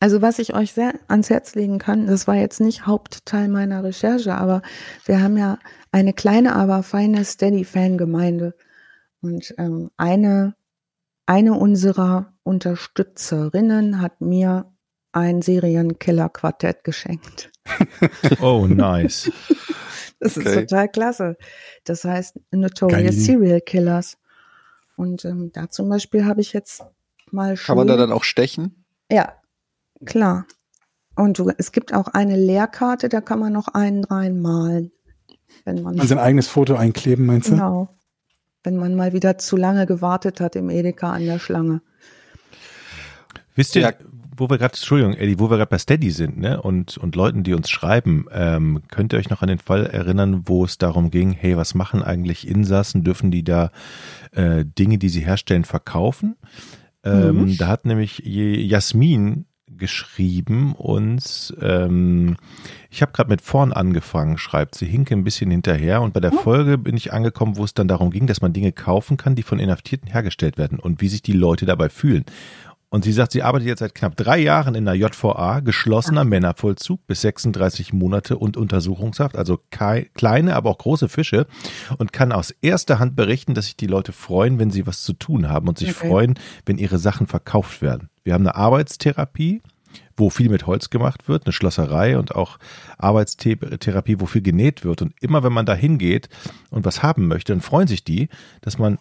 S2: Also was ich euch sehr ans Herz legen kann, das war jetzt nicht Hauptteil meiner Recherche, aber wir haben ja eine kleine, aber feine Steady-Fan-Gemeinde. Und ähm, eine, eine unserer Unterstützerinnen hat mir ein Serienkiller-Quartett geschenkt. (laughs)
S4: Oh, nice.
S2: Das okay. ist total klasse. Das heißt Notorious Geil. Serial Killers. Und ähm, da zum Beispiel habe ich jetzt mal schon.
S1: Kann man da dann auch stechen?
S2: Ja, klar. Und du, es gibt auch eine Leerkarte, da kann man noch einen reinmalen. Wenn man
S3: also ein eigenes Foto einkleben, meinst du?
S2: Genau. Wenn man mal wieder zu lange gewartet hat im Edeka an der Schlange.
S4: Wisst ihr, ja wo wir gerade, Entschuldigung, Eddie, wo wir gerade bei Steady sind, ne, und, und Leuten, die uns schreiben, ähm, könnt ihr euch noch an den Fall erinnern, wo es darum ging, hey, was machen eigentlich Insassen? Dürfen die da äh, Dinge, die sie herstellen, verkaufen? Ähm, mhm. Da hat nämlich Jasmin geschrieben und ähm, ich habe gerade mit vorn angefangen, schreibt sie, hinke ein bisschen hinterher und bei der Folge bin ich angekommen, wo es dann darum ging, dass man Dinge kaufen kann, die von Inhaftierten hergestellt werden und wie sich die Leute dabei fühlen. Und sie sagt, sie arbeitet jetzt seit knapp drei Jahren in der JVA, geschlossener Männervollzug bis 36 Monate und Untersuchungshaft, also kleine, aber auch große Fische und kann aus erster Hand berichten, dass sich die Leute freuen, wenn sie was zu tun haben und sich okay. freuen, wenn ihre Sachen verkauft werden. Wir haben eine Arbeitstherapie, wo viel mit Holz gemacht wird, eine Schlosserei und auch Arbeitstherapie, wo viel genäht wird. Und immer wenn man da hingeht und was haben möchte, dann freuen sich die, dass man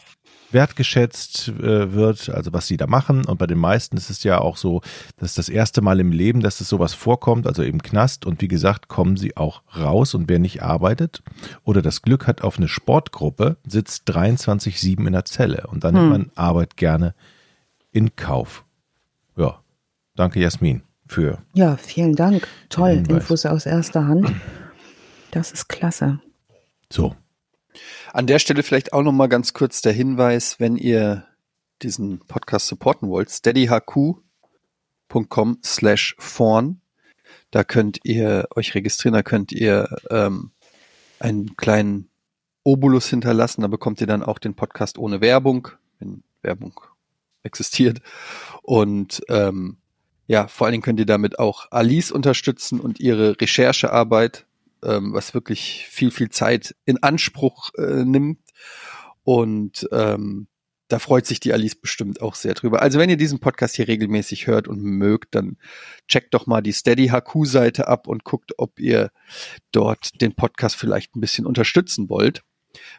S4: wertgeschätzt äh, wird, also was sie da machen. Und bei den meisten ist es ja auch so, dass das erste Mal im Leben, dass es sowas vorkommt, also im Knast. Und wie gesagt, kommen sie auch raus. Und wer nicht arbeitet oder das Glück hat auf eine Sportgruppe, sitzt 23-7 in der Zelle. Und dann hm. nimmt man Arbeit gerne in Kauf. Ja, danke Jasmin für.
S2: Ja, vielen Dank. Toll, Infos aus erster Hand. Das ist klasse.
S4: So,
S1: an der Stelle vielleicht auch noch mal ganz kurz der Hinweis, wenn ihr diesen Podcast supporten wollt, steadyhq.com slash vorn. Da könnt ihr euch registrieren, da könnt ihr ähm, einen kleinen Obolus hinterlassen, da bekommt ihr dann auch den Podcast ohne Werbung, wenn Werbung existiert. Und ähm, ja, vor allen Dingen könnt ihr damit auch Alice unterstützen und ihre Recherchearbeit ähm, was wirklich viel, viel Zeit in Anspruch äh, nimmt. Und ähm, da freut sich die Alice bestimmt auch sehr drüber. Also wenn ihr diesen Podcast hier regelmäßig hört und mögt, dann checkt doch mal die Steady HQ Seite ab und guckt, ob ihr dort den Podcast vielleicht ein bisschen unterstützen wollt.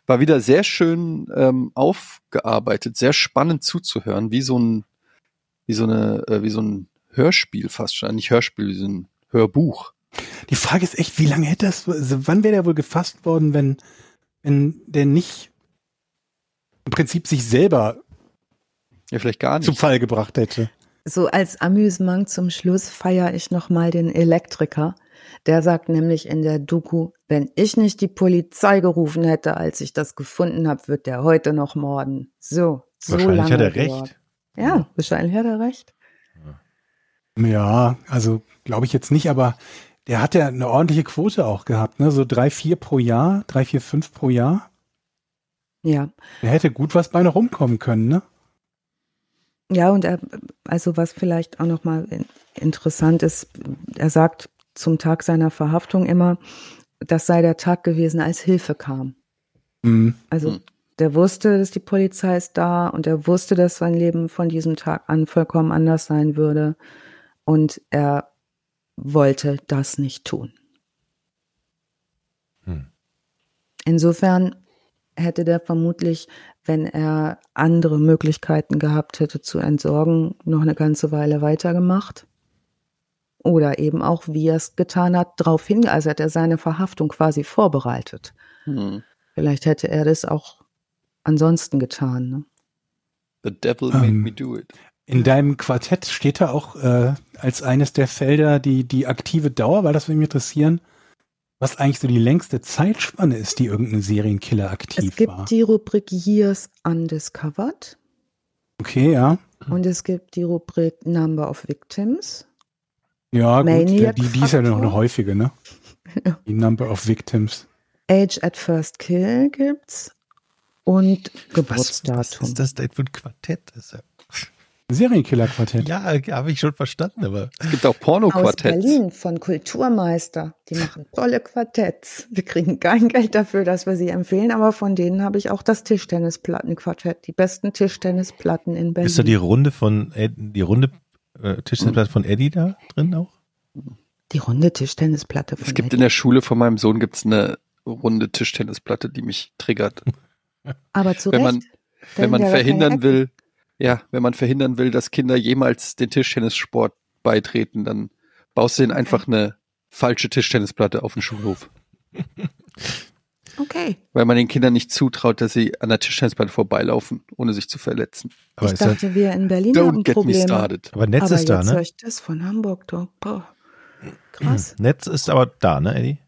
S1: War wieder sehr schön ähm, aufgearbeitet, sehr spannend zuzuhören, wie so ein, wie so eine, äh, wie so ein Hörspiel fast schon, nicht Hörspiel, wie so ein Hörbuch.
S3: Die Frage ist echt, wie lange hätte das, also wann wäre der wohl gefasst worden, wenn, wenn der nicht im Prinzip sich selber
S1: ja, vielleicht gar nicht.
S3: zum Fall gebracht hätte?
S2: So als Amüsement zum Schluss feiere ich nochmal den Elektriker. Der sagt nämlich in der Doku, wenn ich nicht die Polizei gerufen hätte, als ich das gefunden habe, wird der heute noch morden. So, so
S4: wahrscheinlich
S2: lange
S4: hat er recht.
S2: Ja, wahrscheinlich hat er recht.
S3: Ja, also glaube ich jetzt nicht, aber der hat ja eine ordentliche Quote auch gehabt, ne? So drei, vier pro Jahr, drei, vier, fünf pro Jahr.
S2: Ja.
S3: Der hätte gut was bei noch rumkommen können, ne?
S2: Ja, und er, also was vielleicht auch nochmal interessant ist, er sagt zum Tag seiner Verhaftung immer, das sei der Tag gewesen, als Hilfe kam. Mhm. Also mhm. der wusste, dass die Polizei ist da und er wusste, dass sein Leben von diesem Tag an vollkommen anders sein würde. Und er wollte das nicht tun. Hm. Insofern hätte der vermutlich, wenn er andere Möglichkeiten gehabt hätte zu entsorgen, noch eine ganze Weile weitergemacht. Oder eben auch, wie er es getan hat, darauf hin, also hat er seine Verhaftung quasi vorbereitet. Hm. Vielleicht hätte er das auch ansonsten getan. Ne?
S1: The devil made um, me do it.
S3: In deinem Quartett steht da auch äh, als eines der Felder die, die aktive Dauer, weil das würde mich interessieren, was eigentlich so die längste Zeitspanne ist, die irgendein Serienkiller aktiv war.
S2: Es gibt
S3: war.
S2: die Rubrik Years Undiscovered.
S3: Okay, ja.
S2: Und es gibt die Rubrik Number of Victims.
S3: Ja, Maniac gut, die, die ist ja noch eine häufige, ne? (laughs) Die Number of Victims.
S2: Age at First Kill gibt's. Und Geburtsdatum. Was,
S4: was ist das denn für ein Quartett? Das ist ja
S3: Serienkiller-Quartett.
S4: Ja, habe ich schon verstanden, aber.
S1: Es gibt auch Porno-Quartetts.
S2: Aus Berlin von Kulturmeister. Die machen tolle Quartetts. Wir kriegen kein Geld dafür, dass wir sie empfehlen, aber von denen habe ich auch das Tischtennisplattenquartett. Die besten Tischtennisplatten in Berlin.
S4: Ist da die Runde von, Ed, die Runde äh, Tischtennisplatte von Eddie da drin auch?
S2: Die runde Tischtennisplatte
S1: von Es gibt Eddie. in der Schule von meinem Sohn gibt's eine runde Tischtennisplatte, die mich triggert.
S2: Aber zu
S1: wenn
S2: Recht.
S1: man, wenn man verhindern will, ja, wenn man verhindern will, dass Kinder jemals den Tischtennissport beitreten, dann baust du ihnen einfach eine falsche Tischtennisplatte auf den Schulhof. (laughs)
S2: Okay.
S1: Weil man den Kindern nicht zutraut, dass sie an der Tischtennisplatte vorbeilaufen, ohne sich zu verletzen.
S2: Aber ich dachte, wir in Berlin
S1: Don't
S2: haben
S1: get
S2: Probleme.
S1: me started.
S4: Aber Netz
S2: aber
S4: ist da,
S2: jetzt
S4: ne?
S2: höre ich das von Hamburg, doch. Boah. Krass.
S4: Netz ist aber da, ne, Eddie?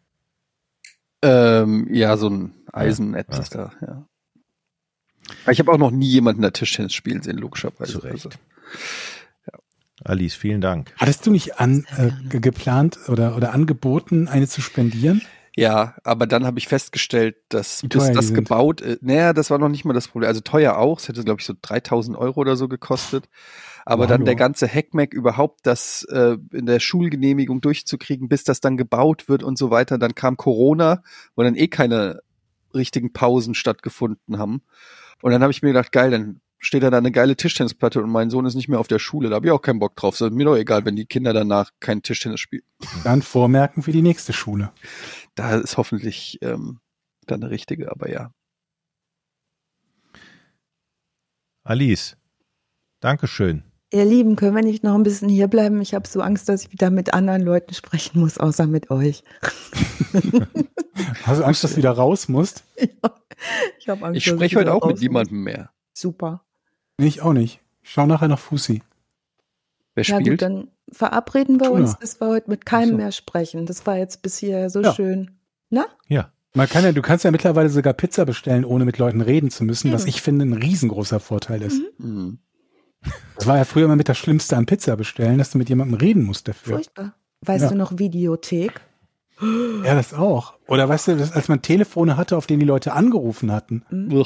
S1: Ähm, ja, so ein Eisennetz ja, ist da, ja. Ich habe auch noch nie jemanden da Tischtennis spielen sehen, logischerweise.
S4: Zu Recht.
S1: Also,
S4: ja. Alice, vielen Dank.
S3: Hattest du nicht an, äh, geplant oder, oder angeboten, eine zu spendieren?
S1: Ja, aber dann habe ich festgestellt, dass bis das gebaut, äh, naja, das war noch nicht mal das Problem. Also teuer auch, es hätte glaube ich so 3000 Euro oder so gekostet. Aber wow, dann der ganze Hackmack überhaupt das äh, in der Schulgenehmigung durchzukriegen, bis das dann gebaut wird und so weiter. Dann kam Corona, wo dann eh keine richtigen Pausen stattgefunden haben. Und dann habe ich mir gedacht, geil, dann steht da eine geile Tischtennisplatte und mein Sohn ist nicht mehr auf der Schule. Da habe ich auch keinen Bock drauf. So, mir doch egal, wenn die Kinder danach kein Tischtennis spielen.
S3: Dann vormerken für die nächste Schule.
S1: Da ist hoffentlich ähm, dann eine richtige, aber ja.
S4: Alice, Dankeschön.
S2: Ihr Lieben, können wir nicht noch ein bisschen hier bleiben? Ich habe so Angst, dass ich wieder mit anderen Leuten sprechen muss, außer mit euch.
S3: Hast du Angst, dass du wieder raus musst? (laughs)
S1: Ja, ich habe Angst. Ich spreche heute auch mit niemandem mehr.
S2: Super.
S3: Nee, ich auch nicht. Ich schau nachher nach Fussi.
S1: Wer spielt? Ja, gut,
S2: dann verabreden wir uns, dass wir heute mit keinem so. mehr sprechen. Das war jetzt bis hier so ja. schön. Na?
S4: Ja.
S3: Man kann ja, du kannst ja mittlerweile sogar Pizza bestellen, ohne mit Leuten reden zu müssen, mhm. was ich finde ein riesengroßer Vorteil ist. Mhm. mhm. Das war ja früher immer mit das Schlimmste an Pizza bestellen, dass du mit jemandem reden musst dafür.
S2: Furchtbar. Weißt ja. du noch Videothek?
S3: Ja, das auch. Oder weißt du, als man Telefone hatte, auf denen die Leute angerufen hatten. Mhm.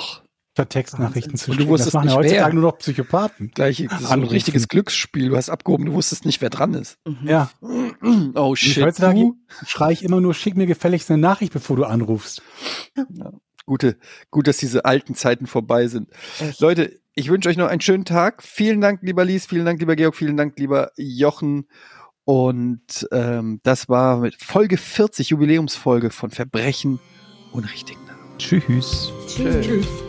S3: Statt Textnachrichten zu
S1: schicken. Das machen ja
S3: heutzutage nur noch Psychopathen.
S1: Gleich, das ist ein richtiges Glücksspiel. Du hast abgehoben, du wusstest nicht, wer dran ist.
S3: Mhm. Ja. (clears throat) Oh shit. Und heutzutage schrei ich immer nur, schick mir gefälligst eine Nachricht, bevor du anrufst.
S1: Ja. Gute, gut, dass diese alten Zeiten vorbei sind. Echt? Leute, ich wünsche euch noch einen schönen Tag. Vielen Dank, lieber Lies, vielen Dank, lieber Georg, vielen Dank, lieber Jochen. Und ähm, das war mit Folge 40, Jubiläumsfolge von Verbrechen und richtigen Namen.
S4: Tschüss.
S2: Tschüss. Tschüss.